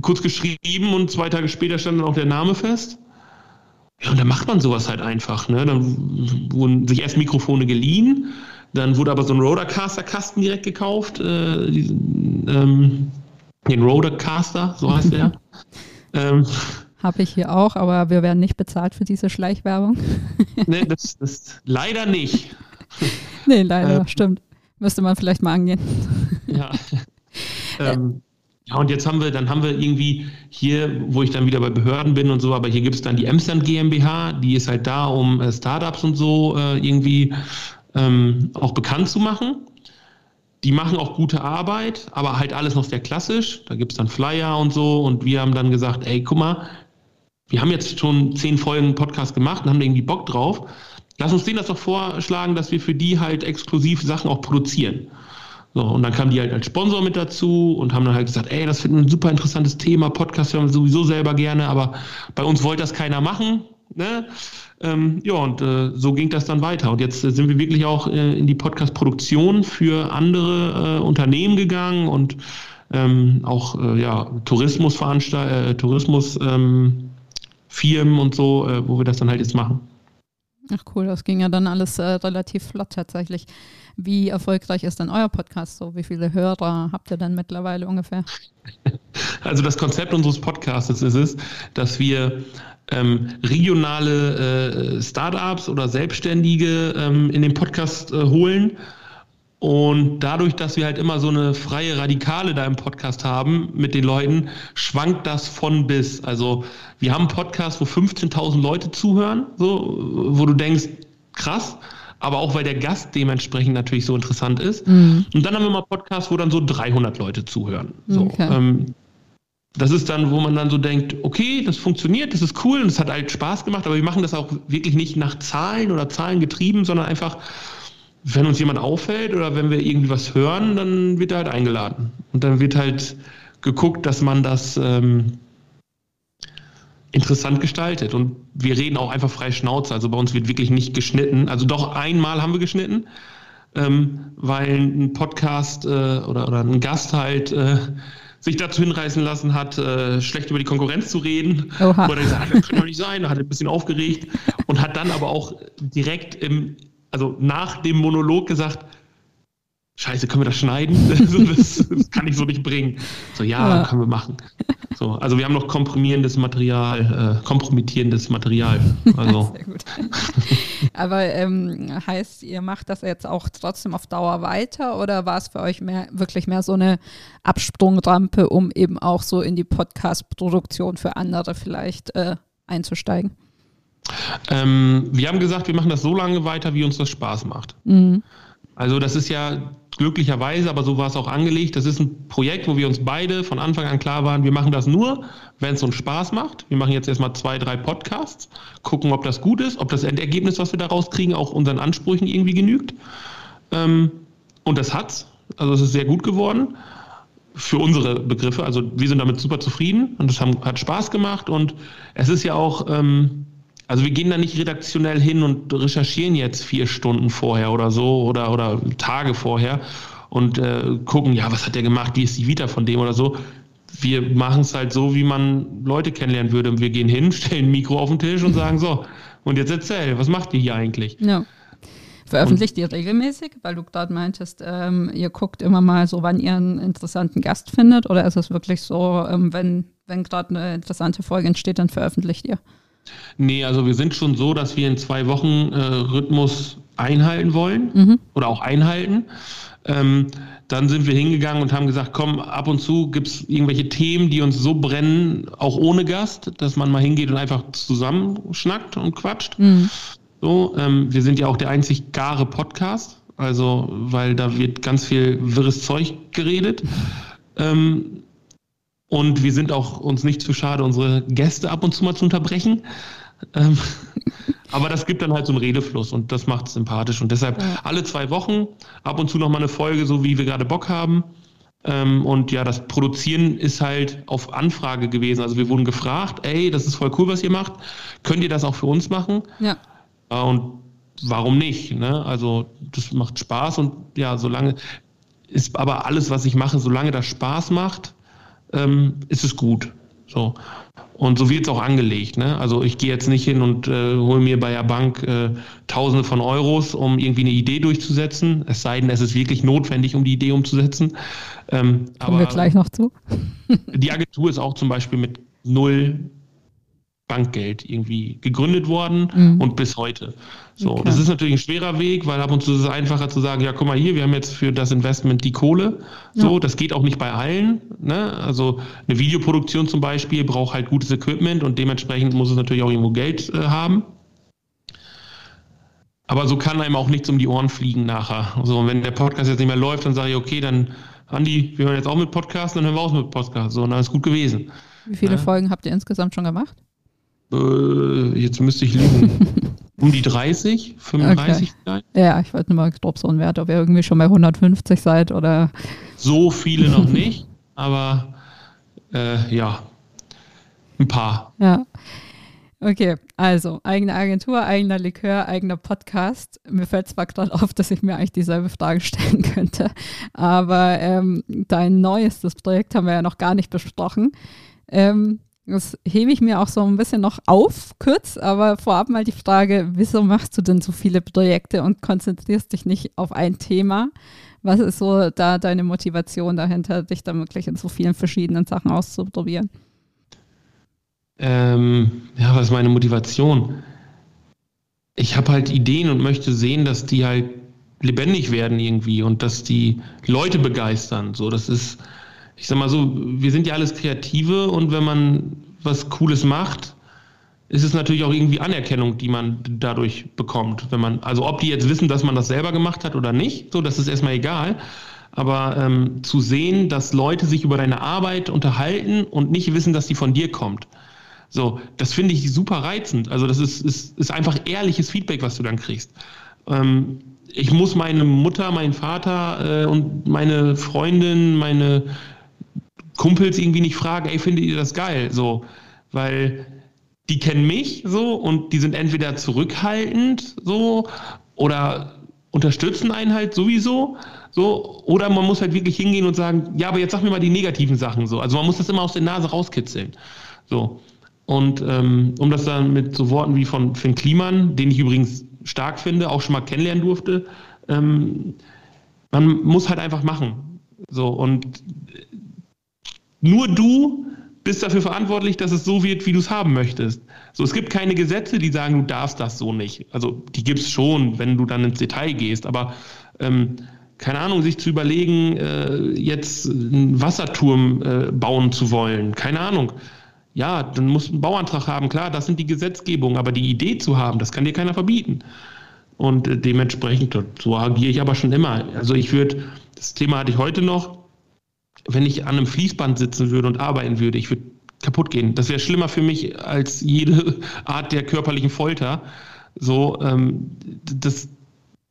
kurz geschrieben und zwei Tage später stand dann auch der Name fest. Ja, und dann macht man sowas halt einfach. Ne? Dann wurden sich erst Mikrofone geliehen, dann wurde aber so ein Rodecaster-Kasten direkt gekauft, äh, diesen, ähm, den Rodecaster, so heißt der. ähm, habe ich hier auch, aber wir werden nicht bezahlt für diese Schleichwerbung. nee, das, das leider nicht. nee, leider, ähm, stimmt. Müsste man vielleicht mal angehen. ja. ähm, ja, und jetzt haben wir, dann haben wir irgendwie hier, wo ich dann wieder bei Behörden bin und so, aber hier gibt es dann die Emsland GmbH, die ist halt da, um äh, Startups und so äh, irgendwie ähm, auch bekannt zu machen. Die machen auch gute Arbeit, aber halt alles noch sehr klassisch. Da gibt es dann Flyer und so und wir haben dann gesagt, ey, guck mal, wir haben jetzt schon zehn Folgen Podcast gemacht und haben irgendwie Bock drauf. Lass uns denen das doch vorschlagen, dass wir für die halt exklusiv Sachen auch produzieren. So, und dann kamen die halt als Sponsor mit dazu und haben dann halt gesagt, ey, das finden wir ein super interessantes Thema, Podcast hören wir sowieso selber gerne, aber bei uns wollte das keiner machen. Ne? Ähm, ja, und äh, so ging das dann weiter. Und jetzt äh, sind wir wirklich auch äh, in die Podcast-Produktion für andere äh, Unternehmen gegangen und ähm, auch äh, ja, Tourismusveranstaltungen, äh, Tourismusfirmen ähm, und so, wo wir das dann halt jetzt machen. Ach cool, das ging ja dann alles äh, relativ flott tatsächlich. Wie erfolgreich ist denn euer Podcast so? Wie viele Hörer habt ihr denn mittlerweile ungefähr? Also das Konzept unseres Podcasts ist es, dass wir ähm, regionale äh, Startups oder Selbstständige ähm, in den Podcast äh, holen. Und dadurch, dass wir halt immer so eine freie Radikale da im Podcast haben mit den Leuten, schwankt das von bis. Also wir haben einen Podcast, wo 15.000 Leute zuhören, so, wo du denkst, krass, aber auch weil der Gast dementsprechend natürlich so interessant ist. Mhm. Und dann haben wir mal Podcasts, wo dann so 300 Leute zuhören. So, okay. ähm, das ist dann, wo man dann so denkt, okay, das funktioniert, das ist cool und es hat halt Spaß gemacht, aber wir machen das auch wirklich nicht nach Zahlen oder Zahlen getrieben, sondern einfach, wenn uns jemand auffällt oder wenn wir irgendwie was hören, dann wird er halt eingeladen. Und dann wird halt geguckt, dass man das ähm, interessant gestaltet. Und wir reden auch einfach frei Schnauze. Also bei uns wird wirklich nicht geschnitten. Also doch einmal haben wir geschnitten, ähm, weil ein Podcast äh, oder, oder ein Gast halt äh, sich dazu hinreißen lassen hat, äh, schlecht über die Konkurrenz zu reden. Oha. Oder gesagt, das kann doch nicht sein, hat ein bisschen aufgeregt und hat dann aber auch direkt im, also nach dem Monolog gesagt, Scheiße, können wir das schneiden? das, das, kann ich so nicht bringen. So, ja, ja, können wir machen. So, also wir haben noch komprimierendes Material, äh, kompromittierendes Material. Also. Sehr gut. Aber ähm, heißt, ihr macht das jetzt auch trotzdem auf Dauer weiter oder war es für euch mehr, wirklich mehr so eine Absprungrampe, um eben auch so in die Podcast-Produktion für andere vielleicht äh, einzusteigen? Ähm, wir haben gesagt, wir machen das so lange weiter, wie uns das Spaß macht. Mhm. Also das ist ja glücklicherweise, aber so war es auch angelegt. Das ist ein Projekt, wo wir uns beide von Anfang an klar waren, wir machen das nur, wenn es uns Spaß macht. Wir machen jetzt erstmal zwei, drei Podcasts, gucken, ob das gut ist, ob das Endergebnis, was wir da rauskriegen, auch unseren Ansprüchen irgendwie genügt. Ähm, und das hat's. Also es ist sehr gut geworden für unsere Begriffe. Also wir sind damit super zufrieden und das hat Spaß gemacht und es ist ja auch ähm, also wir gehen da nicht redaktionell hin und recherchieren jetzt vier Stunden vorher oder so oder, oder Tage vorher und äh, gucken, ja, was hat der gemacht, wie ist die Vita von dem oder so. Wir machen es halt so, wie man Leute kennenlernen würde. Wir gehen hin, stellen ein Mikro auf den Tisch und sagen so, und jetzt erzähl, was macht ihr hier eigentlich? Ja. Veröffentlicht ihr regelmäßig, weil du gerade meintest, ähm, ihr guckt immer mal so, wann ihr einen interessanten Gast findet oder ist es wirklich so, ähm, wenn, wenn gerade eine interessante Folge entsteht, dann veröffentlicht ihr? Nee, also wir sind schon so, dass wir in zwei Wochen äh, Rhythmus einhalten wollen mhm. oder auch einhalten. Ähm, dann sind wir hingegangen und haben gesagt, komm, ab und zu gibt es irgendwelche Themen, die uns so brennen, auch ohne Gast, dass man mal hingeht und einfach zusammenschnackt und quatscht. Mhm. So, ähm, wir sind ja auch der einzig gare Podcast, also weil da wird ganz viel wirres Zeug geredet. Ähm, und wir sind auch uns nicht zu schade, unsere Gäste ab und zu mal zu unterbrechen. Ähm, aber das gibt dann halt so einen Redefluss und das macht es sympathisch. Und deshalb ja. alle zwei Wochen ab und zu nochmal eine Folge, so wie wir gerade Bock haben. Ähm, und ja, das Produzieren ist halt auf Anfrage gewesen. Also wir wurden gefragt, ey, das ist voll cool, was ihr macht. Könnt ihr das auch für uns machen? Ja. Äh, und warum nicht? Ne? Also das macht Spaß und ja, solange ist aber alles, was ich mache, solange das Spaß macht, ähm, ist es gut. So. Und so wird es auch angelegt. Ne? Also ich gehe jetzt nicht hin und äh, hole mir bei der Bank äh, Tausende von Euros, um irgendwie eine Idee durchzusetzen. Es sei denn, es ist wirklich notwendig, um die Idee umzusetzen. Ähm, Kommen wir gleich noch zu. die Agentur ist auch zum Beispiel mit null Bankgeld irgendwie gegründet worden mhm. und bis heute. So, okay. das ist natürlich ein schwerer Weg, weil ab und zu ist es einfacher zu sagen, ja, guck mal hier, wir haben jetzt für das Investment die Kohle. So, ja. das geht auch nicht bei allen. Ne? Also eine Videoproduktion zum Beispiel braucht halt gutes Equipment und dementsprechend muss es natürlich auch irgendwo Geld äh, haben. Aber so kann einem auch nichts um die Ohren fliegen nachher. So, und wenn der Podcast jetzt nicht mehr läuft, dann sage ich, okay, dann Andi, wir hören jetzt auch mit Podcasten, dann hören wir auch mit Podcasts. So, und dann ist gut gewesen. Wie viele ja? Folgen habt ihr insgesamt schon gemacht? Äh, jetzt müsste ich lügen. um die 30, 35 okay. Ja, ich wollte nur mal grob so einen Wert, ob ihr irgendwie schon bei 150 seid oder. So viele noch nicht, aber äh, ja, ein paar. Ja. Okay, also eigene Agentur, eigener Likör, eigener Podcast. Mir fällt zwar gerade auf, dass ich mir eigentlich dieselbe Frage stellen könnte, aber ähm, dein neuestes Projekt haben wir ja noch gar nicht besprochen. Ähm, Das hebe ich mir auch so ein bisschen noch auf, kurz, aber vorab mal die Frage, wieso machst du denn so viele Projekte und konzentrierst dich nicht auf ein Thema? Was ist so da deine Motivation dahinter, dich da wirklich in so vielen verschiedenen Sachen auszuprobieren? Ähm, ja, was ist meine Motivation? Ich habe halt Ideen und möchte sehen, dass die halt lebendig werden irgendwie und dass die Leute begeistern. So, das ist, ich sag mal so, wir sind ja alles Kreative und wenn man was Cooles macht, ist es natürlich auch irgendwie Anerkennung, die man dadurch bekommt. Wenn man, also ob die jetzt wissen, dass man das selber gemacht hat oder nicht, so, das ist erstmal egal. Aber ähm, zu sehen, dass Leute sich über deine Arbeit unterhalten und nicht wissen, dass die von dir kommt. So, das finde ich super reizend. Also das ist, ist, ist einfach ehrliches Feedback, was du dann kriegst. Ähm, ich muss meine Mutter, meinen Vater äh, und meine Freundin, meine Kumpels irgendwie nicht fragen, ey, findet ihr das geil? So, weil die kennen mich so und die sind entweder zurückhaltend so oder unterstützen einen halt sowieso so oder man muss halt wirklich hingehen und sagen, ja, aber jetzt sag mir mal die negativen Sachen so. Also man muss das immer aus der Nase rauskitzeln. So. Und ähm, um das dann mit so Worten wie von Finn Kliman, den ich übrigens stark finde, auch schon mal kennenlernen durfte, ähm, man muss halt einfach machen. So und nur du bist dafür verantwortlich, dass es so wird, wie du es haben möchtest. So, es gibt keine Gesetze, die sagen, du darfst das so nicht. Also die gibt es schon, wenn du dann ins Detail gehst, aber ähm, keine Ahnung, sich zu überlegen, äh, jetzt einen Wasserturm äh, bauen zu wollen, keine Ahnung. Ja, dann musst du einen Bauantrag haben, klar, das sind die Gesetzgebungen, aber die Idee zu haben, das kann dir keiner verbieten. Und äh, dementsprechend, so agiere ich aber schon immer. Also ich würde, das Thema hatte ich heute noch, wenn ich an einem Fließband sitzen würde und arbeiten würde, ich würde kaputt gehen. Das wäre schlimmer für mich als jede Art der körperlichen Folter. So, ähm, das,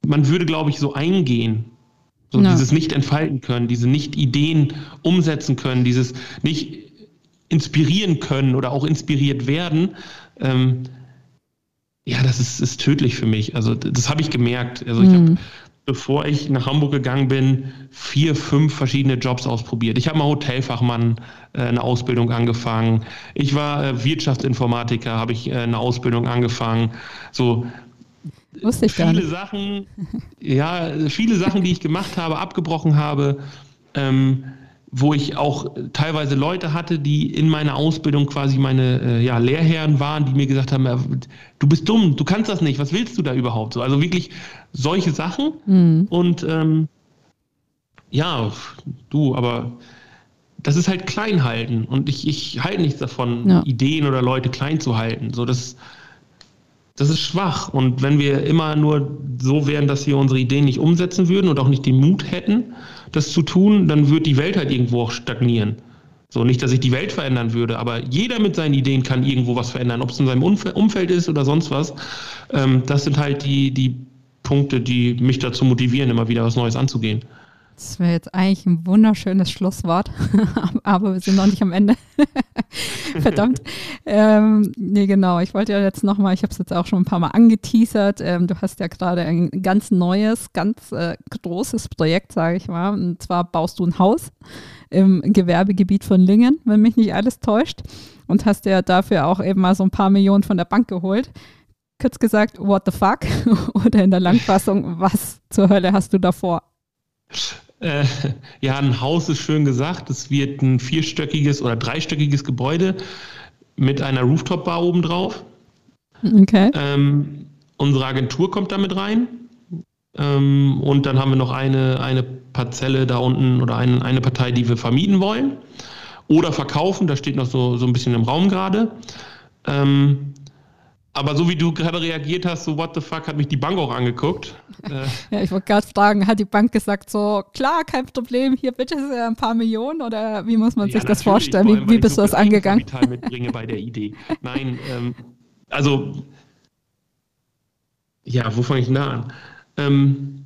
man würde, glaube ich, so eingehen. So ja. dieses nicht entfalten können, diese nicht Ideen umsetzen können, dieses nicht inspirieren können oder auch inspiriert werden. Ähm, ja, das ist, ist tödlich für mich. Also das habe ich gemerkt. Also ich mhm. habe bevor ich nach Hamburg gegangen bin, vier, fünf verschiedene Jobs ausprobiert. Ich habe mal Hotelfachmann äh, eine Ausbildung angefangen. Ich war äh, Wirtschaftsinformatiker, habe ich äh, eine Ausbildung angefangen. So Wusste ich viele Sachen, ja, viele Sachen, die ich gemacht habe, abgebrochen habe. Ähm, wo ich auch teilweise Leute hatte, die in meiner Ausbildung quasi meine äh, ja, Lehrherren waren, die mir gesagt haben, du bist dumm, du kannst das nicht, was willst du da überhaupt? So, also wirklich solche Sachen. Mhm. Und ähm, ja, du, aber das ist halt klein halten und ich, ich halte nichts davon, ja. Ideen oder Leute klein zu halten. So, das, das ist schwach. Und wenn wir immer nur so wären, dass wir unsere Ideen nicht umsetzen würden und auch nicht den Mut hätten, das zu tun, dann wird die Welt halt irgendwo auch stagnieren. So, nicht, dass ich die Welt verändern würde, aber jeder mit seinen Ideen kann irgendwo was verändern, ob es in seinem Umfeld ist oder sonst was. Ähm, das sind halt die, die Punkte, die mich dazu motivieren, immer wieder was Neues anzugehen. Das wäre jetzt eigentlich ein wunderschönes Schlusswort, aber wir sind noch nicht am Ende. Verdammt. ähm, nee, genau. Ich wollte ja jetzt nochmal, ich habe es jetzt auch schon ein paar Mal angeteasert. Ähm, du hast ja gerade ein ganz neues, ganz äh, großes Projekt, sage ich mal. Und zwar baust du ein Haus im Gewerbegebiet von Lingen, wenn mich nicht alles täuscht. Und hast ja dafür auch eben mal so ein paar Millionen von der Bank geholt kurz gesagt, what the fuck? Oder in der Langfassung, was zur Hölle hast du davor? Äh, ja, ein Haus ist schön gesagt. Es wird ein vierstöckiges oder dreistöckiges Gebäude mit einer Rooftop-Bar obendrauf. Okay. Ähm, unsere Agentur kommt damit rein. Ähm, und dann haben wir noch eine, eine Parzelle da unten oder ein, eine Partei, die wir vermieten wollen. Oder verkaufen, das steht noch so, so ein bisschen im Raum gerade. Ähm, aber so wie du gerade reagiert hast, so what the fuck, hat mich die Bank auch angeguckt. ja, ich wollte gerade fragen, hat die Bank gesagt so, klar, kein Problem, hier bitte ein paar Millionen oder wie muss man ja, sich das vorstellen? Wie, wie bist du das angegangen? Kapital mitbringe bei der Idee. Nein, ähm, also ja, wo fange ich denn da an? Ähm,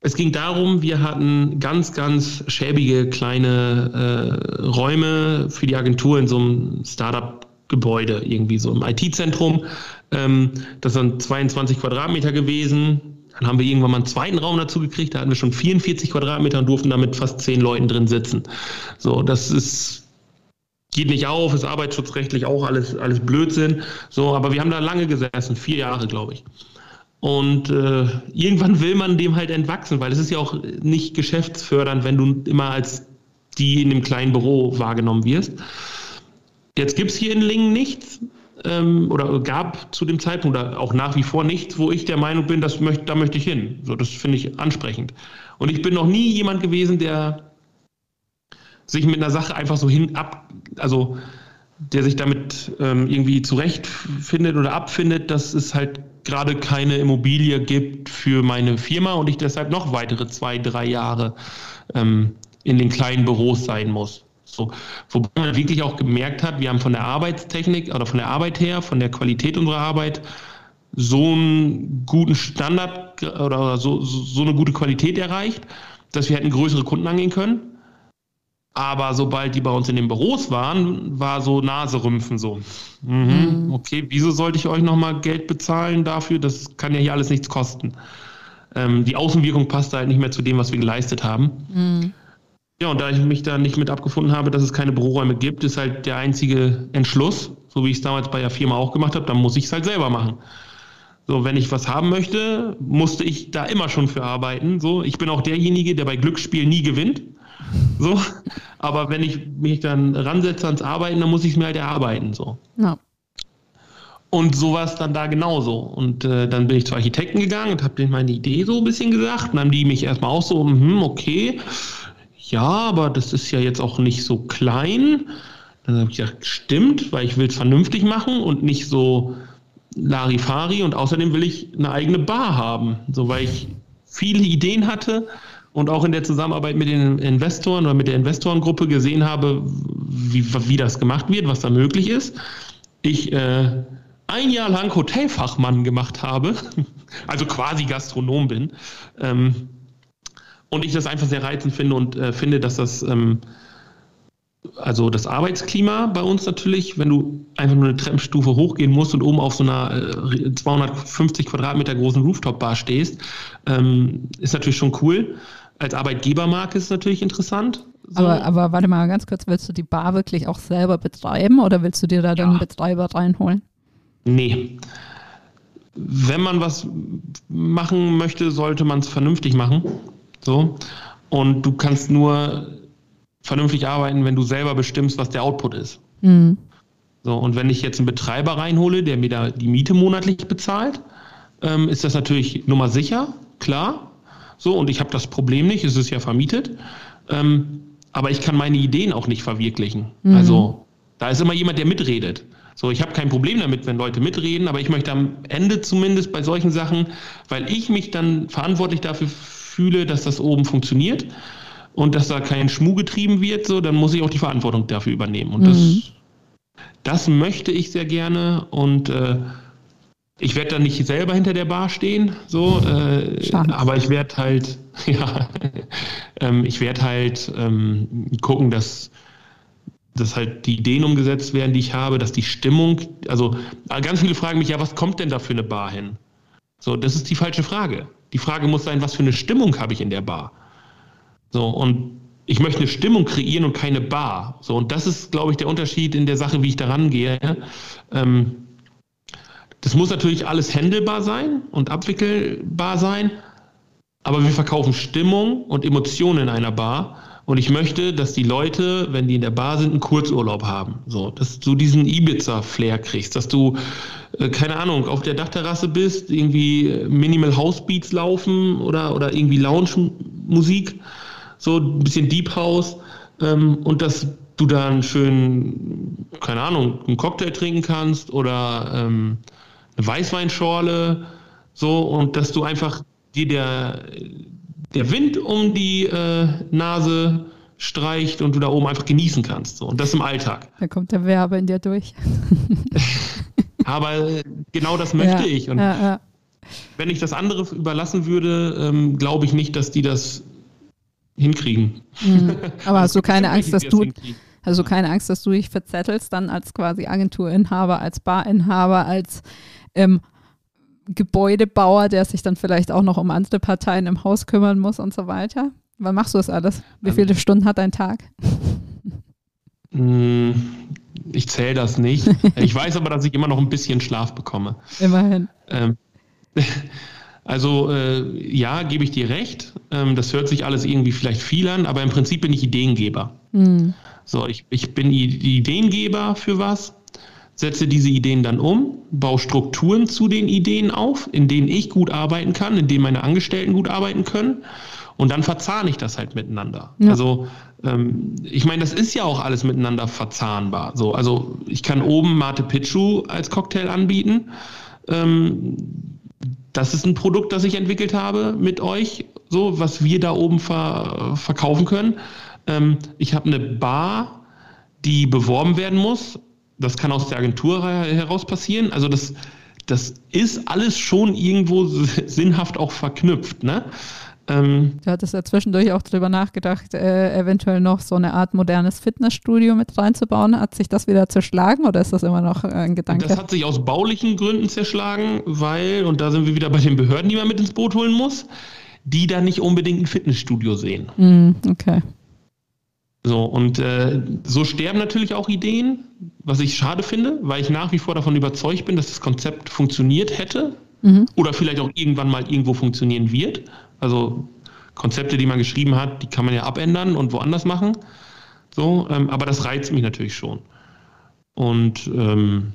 es ging darum, wir hatten ganz, ganz schäbige kleine äh, Räume für die Agentur in so einem Startup Gebäude, irgendwie so im IT-Zentrum. Ähm, das sind 22 Quadratmeter gewesen. Dann haben wir irgendwann mal einen zweiten Raum dazu gekriegt, da hatten wir schon 44 Quadratmeter und durften da mit fast zehn Leuten drin sitzen. So, das ist geht nicht auf, ist arbeitsschutzrechtlich auch alles, alles Blödsinn. So, aber wir haben da lange gesessen, vier Jahre, glaube ich. Und äh, irgendwann will man dem halt entwachsen, weil es ist ja auch nicht geschäftsfördernd, wenn du immer als die in dem kleinen Büro wahrgenommen wirst. Jetzt gibt es hier in Lingen nichts ähm, oder gab zu dem Zeitpunkt oder auch nach wie vor nichts, wo ich der Meinung bin, das möcht, da möchte ich hin. So, das finde ich ansprechend. Und ich bin noch nie jemand gewesen, der sich mit einer Sache einfach so hin ab, also der sich damit ähm, irgendwie zurechtfindet oder abfindet, dass es halt gerade keine Immobilie gibt für meine Firma und ich deshalb noch weitere zwei, drei Jahre ähm, in den kleinen Büros sein muss. So, wobei man wirklich auch gemerkt hat, wir haben von der Arbeitstechnik oder von der Arbeit her, von der Qualität unserer Arbeit so einen guten Standard oder so, so eine gute Qualität erreicht, dass wir hätten größere Kunden angehen können. Aber sobald die bei uns in den Büros waren, war so Naserümpfen so. Mhm, mhm. Okay, wieso sollte ich euch nochmal Geld bezahlen dafür? Das kann ja hier alles nichts kosten. Ähm, die Außenwirkung passt halt nicht mehr zu dem, was wir geleistet haben. Mhm. Ja, und da ich mich da nicht mit abgefunden habe, dass es keine Büroräume gibt, ist halt der einzige Entschluss, so wie ich es damals bei der Firma auch gemacht habe, dann muss ich es halt selber machen. So, wenn ich was haben möchte, musste ich da immer schon für arbeiten. So, ich bin auch derjenige, der bei Glücksspiel nie gewinnt. So, aber wenn ich mich dann ransetze ans Arbeiten, dann muss ich es mir halt erarbeiten. So. Ja. Und so war es dann da genauso. Und äh, dann bin ich zu Architekten gegangen und habe denen meine Idee so ein bisschen gesagt. Und dann haben die mich erstmal auch so, hm, okay, ja, aber das ist ja jetzt auch nicht so klein. Dann habe ich gesagt, stimmt, weil ich will es vernünftig machen und nicht so Larifari und außerdem will ich eine eigene Bar haben, so weil ich viele Ideen hatte und auch in der Zusammenarbeit mit den Investoren oder mit der Investorengruppe gesehen habe, wie, wie das gemacht wird, was da möglich ist. Ich äh, ein Jahr lang Hotelfachmann gemacht habe, also quasi Gastronom bin. Ähm, und ich das einfach sehr reizend finde und äh, finde, dass das, ähm, also das Arbeitsklima bei uns natürlich, wenn du einfach nur eine Treppenstufe hochgehen musst und oben auf so einer äh, 250 Quadratmeter großen Rooftop-Bar stehst, ähm, ist natürlich schon cool. Als Arbeitgebermarke ist es natürlich interessant. So. Aber, aber warte mal ganz kurz, willst du die Bar wirklich auch selber betreiben oder willst du dir da ja. dann einen Betreiber reinholen? Nee. Wenn man was machen möchte, sollte man es vernünftig machen. So. Und du kannst nur vernünftig arbeiten, wenn du selber bestimmst, was der Output ist. Mhm. So, und wenn ich jetzt einen Betreiber reinhole, der mir da die Miete monatlich bezahlt, ähm, ist das natürlich Nummer sicher, klar. So, und ich habe das Problem nicht, es ist ja vermietet. Ähm, aber ich kann meine Ideen auch nicht verwirklichen. Mhm. Also da ist immer jemand, der mitredet. So, ich habe kein Problem damit, wenn Leute mitreden, aber ich möchte am Ende zumindest bei solchen Sachen, weil ich mich dann verantwortlich dafür fühle, dass das oben funktioniert und dass da kein Schmuh getrieben wird, so, dann muss ich auch die Verantwortung dafür übernehmen. Und mhm. das, das möchte ich sehr gerne und äh, ich werde dann nicht selber hinter der Bar stehen, so, äh, aber ich werde halt, ja, ähm, ich werde halt ähm, gucken, dass, dass halt die Ideen umgesetzt werden, die ich habe, dass die Stimmung, also ganz viele fragen mich ja, was kommt denn da für eine Bar hin? So, das ist die falsche Frage. Die Frage muss sein, was für eine Stimmung habe ich in der Bar? So, und ich möchte eine Stimmung kreieren und keine Bar. So, und das ist, glaube ich, der Unterschied in der Sache, wie ich daran gehe. Ähm, das muss natürlich alles händelbar sein und abwickelbar sein, aber wir verkaufen Stimmung und Emotionen in einer Bar. Und ich möchte, dass die Leute, wenn die in der Bar sind, einen Kurzurlaub haben. So, dass du diesen Ibiza-Flair kriegst, dass du, äh, keine Ahnung, auf der Dachterrasse bist, irgendwie Minimal House Beats laufen oder, oder irgendwie Lounge-Musik, so ein bisschen Deep House ähm, und dass du dann schön, keine Ahnung, einen Cocktail trinken kannst oder ähm, eine Weißweinschorle, so und dass du einfach dir der der Wind um die äh, Nase streicht und du da oben einfach genießen kannst. So. Und das im Alltag. Da kommt der Werbe in dir durch. Aber genau das möchte ja, ich. Und ja, ja. wenn ich das andere überlassen würde, ähm, glaube ich nicht, dass die das hinkriegen. Mhm. Aber hast du keine Angst, dass du also keine Angst, dass du dich verzettelst dann als quasi Agenturinhaber, als Barinhaber, als ähm, Gebäudebauer, der sich dann vielleicht auch noch um andere Parteien im Haus kümmern muss und so weiter? Wann machst du das alles? Wie viele ähm, Stunden hat dein Tag? Ich zähle das nicht. Ich weiß aber, dass ich immer noch ein bisschen Schlaf bekomme. Immerhin. Ähm, also äh, ja, gebe ich dir recht. Ähm, das hört sich alles irgendwie vielleicht viel an, aber im Prinzip bin ich Ideengeber. Mhm. So, ich, ich bin Ideengeber für was, setze diese Ideen dann um, baue Strukturen zu den Ideen auf, in denen ich gut arbeiten kann, in denen meine Angestellten gut arbeiten können. Und dann verzahne ich das halt miteinander. Ja. Also ähm, ich meine, das ist ja auch alles miteinander verzahnbar. So, also ich kann oben Mate Pichu als Cocktail anbieten. Ähm, das ist ein Produkt, das ich entwickelt habe mit euch, so was wir da oben ver verkaufen können. Ähm, ich habe eine Bar, die beworben werden muss. Das kann aus der Agentur heraus passieren. Also das, das ist alles schon irgendwo sinnhaft auch verknüpft. Ne? Ähm, du hattest ja zwischendurch auch drüber nachgedacht, äh, eventuell noch so eine Art modernes Fitnessstudio mit reinzubauen. Hat sich das wieder zerschlagen oder ist das immer noch ein Gedanke? Das hat sich aus baulichen Gründen zerschlagen, weil, und da sind wir wieder bei den Behörden, die man mit ins Boot holen muss, die da nicht unbedingt ein Fitnessstudio sehen. Mm, okay. So, und äh, so sterben natürlich auch Ideen, was ich schade finde, weil ich nach wie vor davon überzeugt bin, dass das Konzept funktioniert hätte mhm. oder vielleicht auch irgendwann mal irgendwo funktionieren wird. Also Konzepte, die man geschrieben hat, die kann man ja abändern und woanders machen. So, ähm, aber das reizt mich natürlich schon. Und ähm,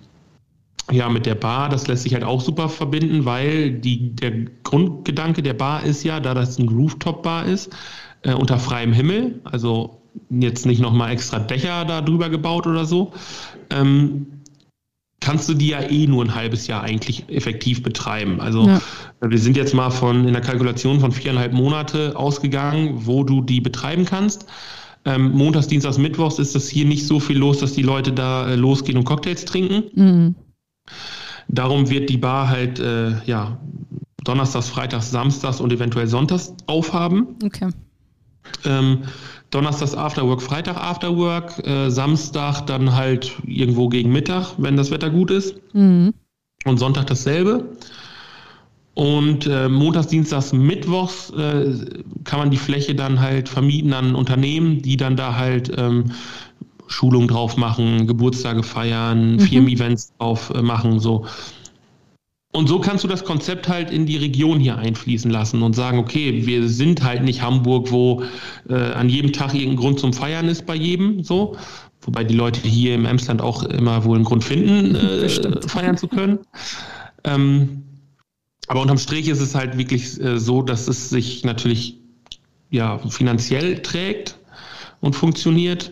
ja, mit der Bar, das lässt sich halt auch super verbinden, weil die, der Grundgedanke der Bar ist ja, da das ein Rooftop-Bar ist, äh, unter freiem Himmel, also jetzt nicht nochmal extra Dächer da drüber gebaut oder so, ähm, kannst du die ja eh nur ein halbes Jahr eigentlich effektiv betreiben. Also ja. wir sind jetzt mal von in der Kalkulation von viereinhalb Monate ausgegangen, wo du die betreiben kannst. Ähm, Montags, Dienstags, Mittwochs ist das hier nicht so viel los, dass die Leute da äh, losgehen und Cocktails trinken. Mhm. Darum wird die Bar halt äh, ja Donnerstags, Freitags, Samstags und eventuell Sonntags aufhaben. Okay. Ähm, Donnerstags Afterwork, Freitag Afterwork, äh, Samstag dann halt irgendwo gegen Mittag, wenn das Wetter gut ist. Mhm. Und Sonntag dasselbe. Und äh, montags, dienstags, mittwochs äh, kann man die Fläche dann halt vermieten an Unternehmen, die dann da halt ähm, Schulungen drauf machen, Geburtstage feiern, mhm. Firmen-Events drauf äh, machen, so. Und so kannst du das Konzept halt in die Region hier einfließen lassen und sagen, okay, wir sind halt nicht Hamburg, wo äh, an jedem Tag irgendein Grund zum Feiern ist bei jedem, so. Wobei die Leute hier im Emsland auch immer wohl einen Grund finden, äh, feiern zu können. Ähm, aber unterm Strich ist es halt wirklich äh, so, dass es sich natürlich ja, finanziell trägt und funktioniert,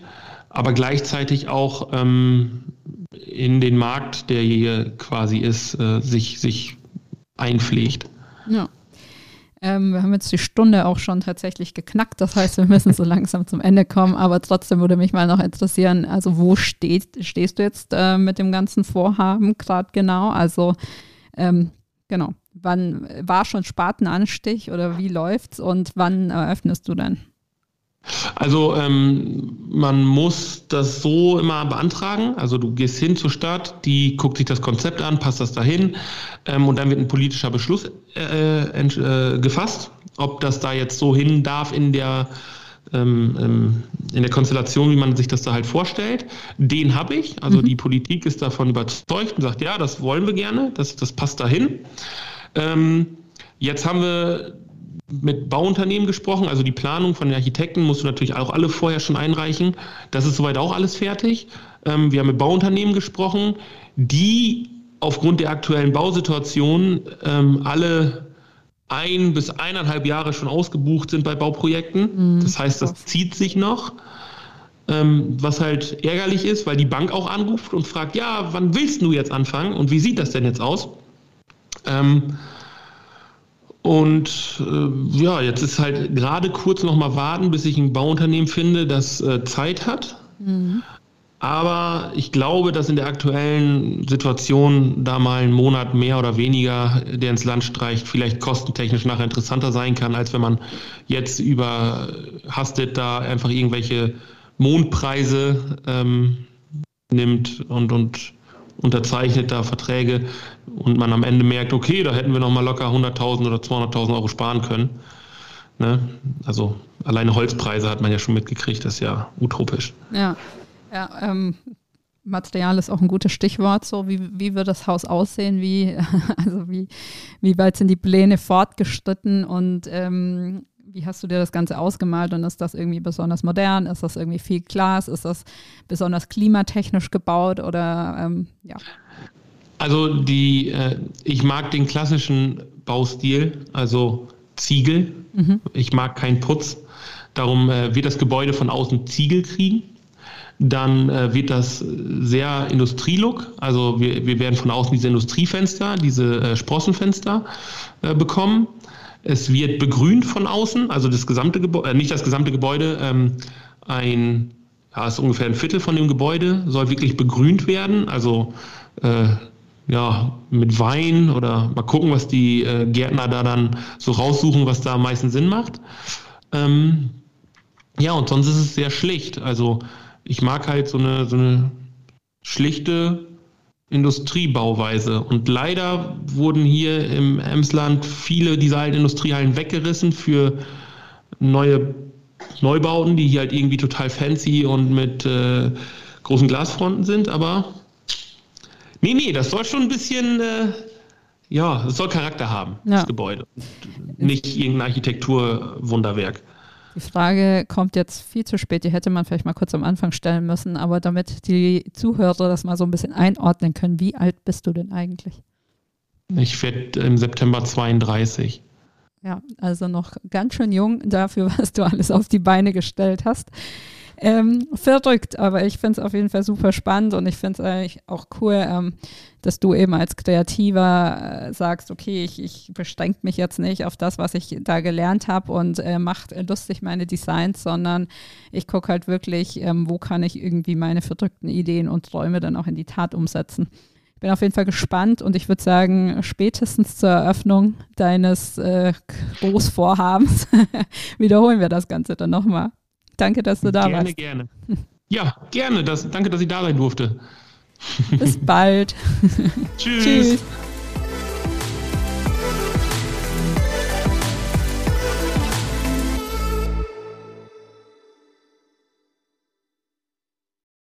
aber gleichzeitig auch ähm, in den Markt, der hier quasi ist, äh, sich, sich einpflegt. Ja. Ähm, wir haben jetzt die Stunde auch schon tatsächlich geknackt, das heißt, wir müssen so langsam zum Ende kommen, aber trotzdem würde mich mal noch interessieren, also wo steht, stehst du jetzt äh, mit dem ganzen Vorhaben gerade genau? Also ähm, genau, wann war schon Spatenanstich oder wie läuft's und wann eröffnest du denn? Also ähm, man muss das so immer beantragen. Also du gehst hin zur Stadt, die guckt sich das Konzept an, passt das dahin ähm, und dann wird ein politischer Beschluss äh, äh, gefasst, ob das da jetzt so hin darf in der ähm, ähm, in der Konstellation, wie man sich das da halt vorstellt. Den habe ich. Also mhm. die Politik ist davon überzeugt und sagt, ja, das wollen wir gerne, das, das passt dahin. Ähm, jetzt haben wir mit Bauunternehmen gesprochen, also die Planung von den Architekten musst du natürlich auch alle vorher schon einreichen. Das ist soweit auch alles fertig. Ähm, wir haben mit Bauunternehmen gesprochen, die aufgrund der aktuellen Bausituation ähm, alle ein bis eineinhalb Jahre schon ausgebucht sind bei Bauprojekten. Mhm. Das heißt, das zieht sich noch. Ähm, was halt ärgerlich ist, weil die Bank auch anruft und fragt, ja, wann willst du jetzt anfangen und wie sieht das denn jetzt aus? Ähm, und äh, ja, jetzt ist halt gerade kurz noch mal warten, bis ich ein Bauunternehmen finde, das äh, Zeit hat. Mhm. Aber ich glaube, dass in der aktuellen Situation da mal ein Monat mehr oder weniger, der ins Land streicht, vielleicht kostentechnisch nachher interessanter sein kann, als wenn man jetzt über Hastet da einfach irgendwelche Mondpreise ähm, nimmt und, und unterzeichnet da Verträge und man am Ende merkt, okay, da hätten wir noch mal locker 100.000 oder 200.000 Euro sparen können. Ne? Also alleine Holzpreise hat man ja schon mitgekriegt, das ist ja utopisch. Ja. Ja, ähm, Material ist auch ein gutes Stichwort. So, wie, wie wird das Haus aussehen? Wie, also wie, wie weit sind die Pläne fortgeschritten und ähm, wie hast du dir das Ganze ausgemalt und ist das irgendwie besonders modern? Ist das irgendwie viel Glas? Ist das besonders klimatechnisch gebaut oder ähm, ja? Also die, äh, ich mag den klassischen Baustil, also Ziegel. Mhm. Ich mag keinen Putz. Darum äh, wird das Gebäude von außen Ziegel kriegen. Dann äh, wird das sehr Industrielook. Also wir, wir werden von außen diese Industriefenster, diese äh, Sprossenfenster äh, bekommen. Es wird begrünt von außen, also das gesamte Gebäude, äh, nicht das gesamte Gebäude, ähm, ein, ja, ist ungefähr ein Viertel von dem Gebäude, soll wirklich begrünt werden. Also äh, ja, mit Wein oder mal gucken, was die äh, Gärtner da dann so raussuchen, was da am meisten Sinn macht. Ähm, ja, und sonst ist es sehr schlicht. Also ich mag halt so eine, so eine schlichte Industriebauweise. Und leider wurden hier im Emsland viele dieser alten Industriehallen weggerissen für neue Neubauten, die hier halt irgendwie total fancy und mit äh, großen Glasfronten sind. Aber nee, nee, das soll schon ein bisschen, äh, ja, es soll Charakter haben, ja. das Gebäude. Nicht irgendein Architekturwunderwerk. Die Frage kommt jetzt viel zu spät, die hätte man vielleicht mal kurz am Anfang stellen müssen, aber damit die Zuhörer das mal so ein bisschen einordnen können, wie alt bist du denn eigentlich? Ich werde im September 32. Ja, also noch ganz schön jung dafür, was du alles auf die Beine gestellt hast. Ähm, verrückt, aber ich finde es auf jeden Fall super spannend und ich finde es eigentlich auch cool, ähm, dass du eben als Kreativer äh, sagst, okay, ich, ich beschränke mich jetzt nicht auf das, was ich da gelernt habe und äh, macht lustig meine Designs, sondern ich gucke halt wirklich, ähm, wo kann ich irgendwie meine verrückten Ideen und Träume dann auch in die Tat umsetzen. Ich bin auf jeden Fall gespannt und ich würde sagen, spätestens zur Eröffnung deines äh, Großvorhabens wiederholen wir das Ganze dann nochmal. Danke, dass du da gerne, warst. Gerne, gerne. Ja, gerne. Das, danke, dass ich da sein durfte. Bis bald. Tschüss. Tschüss.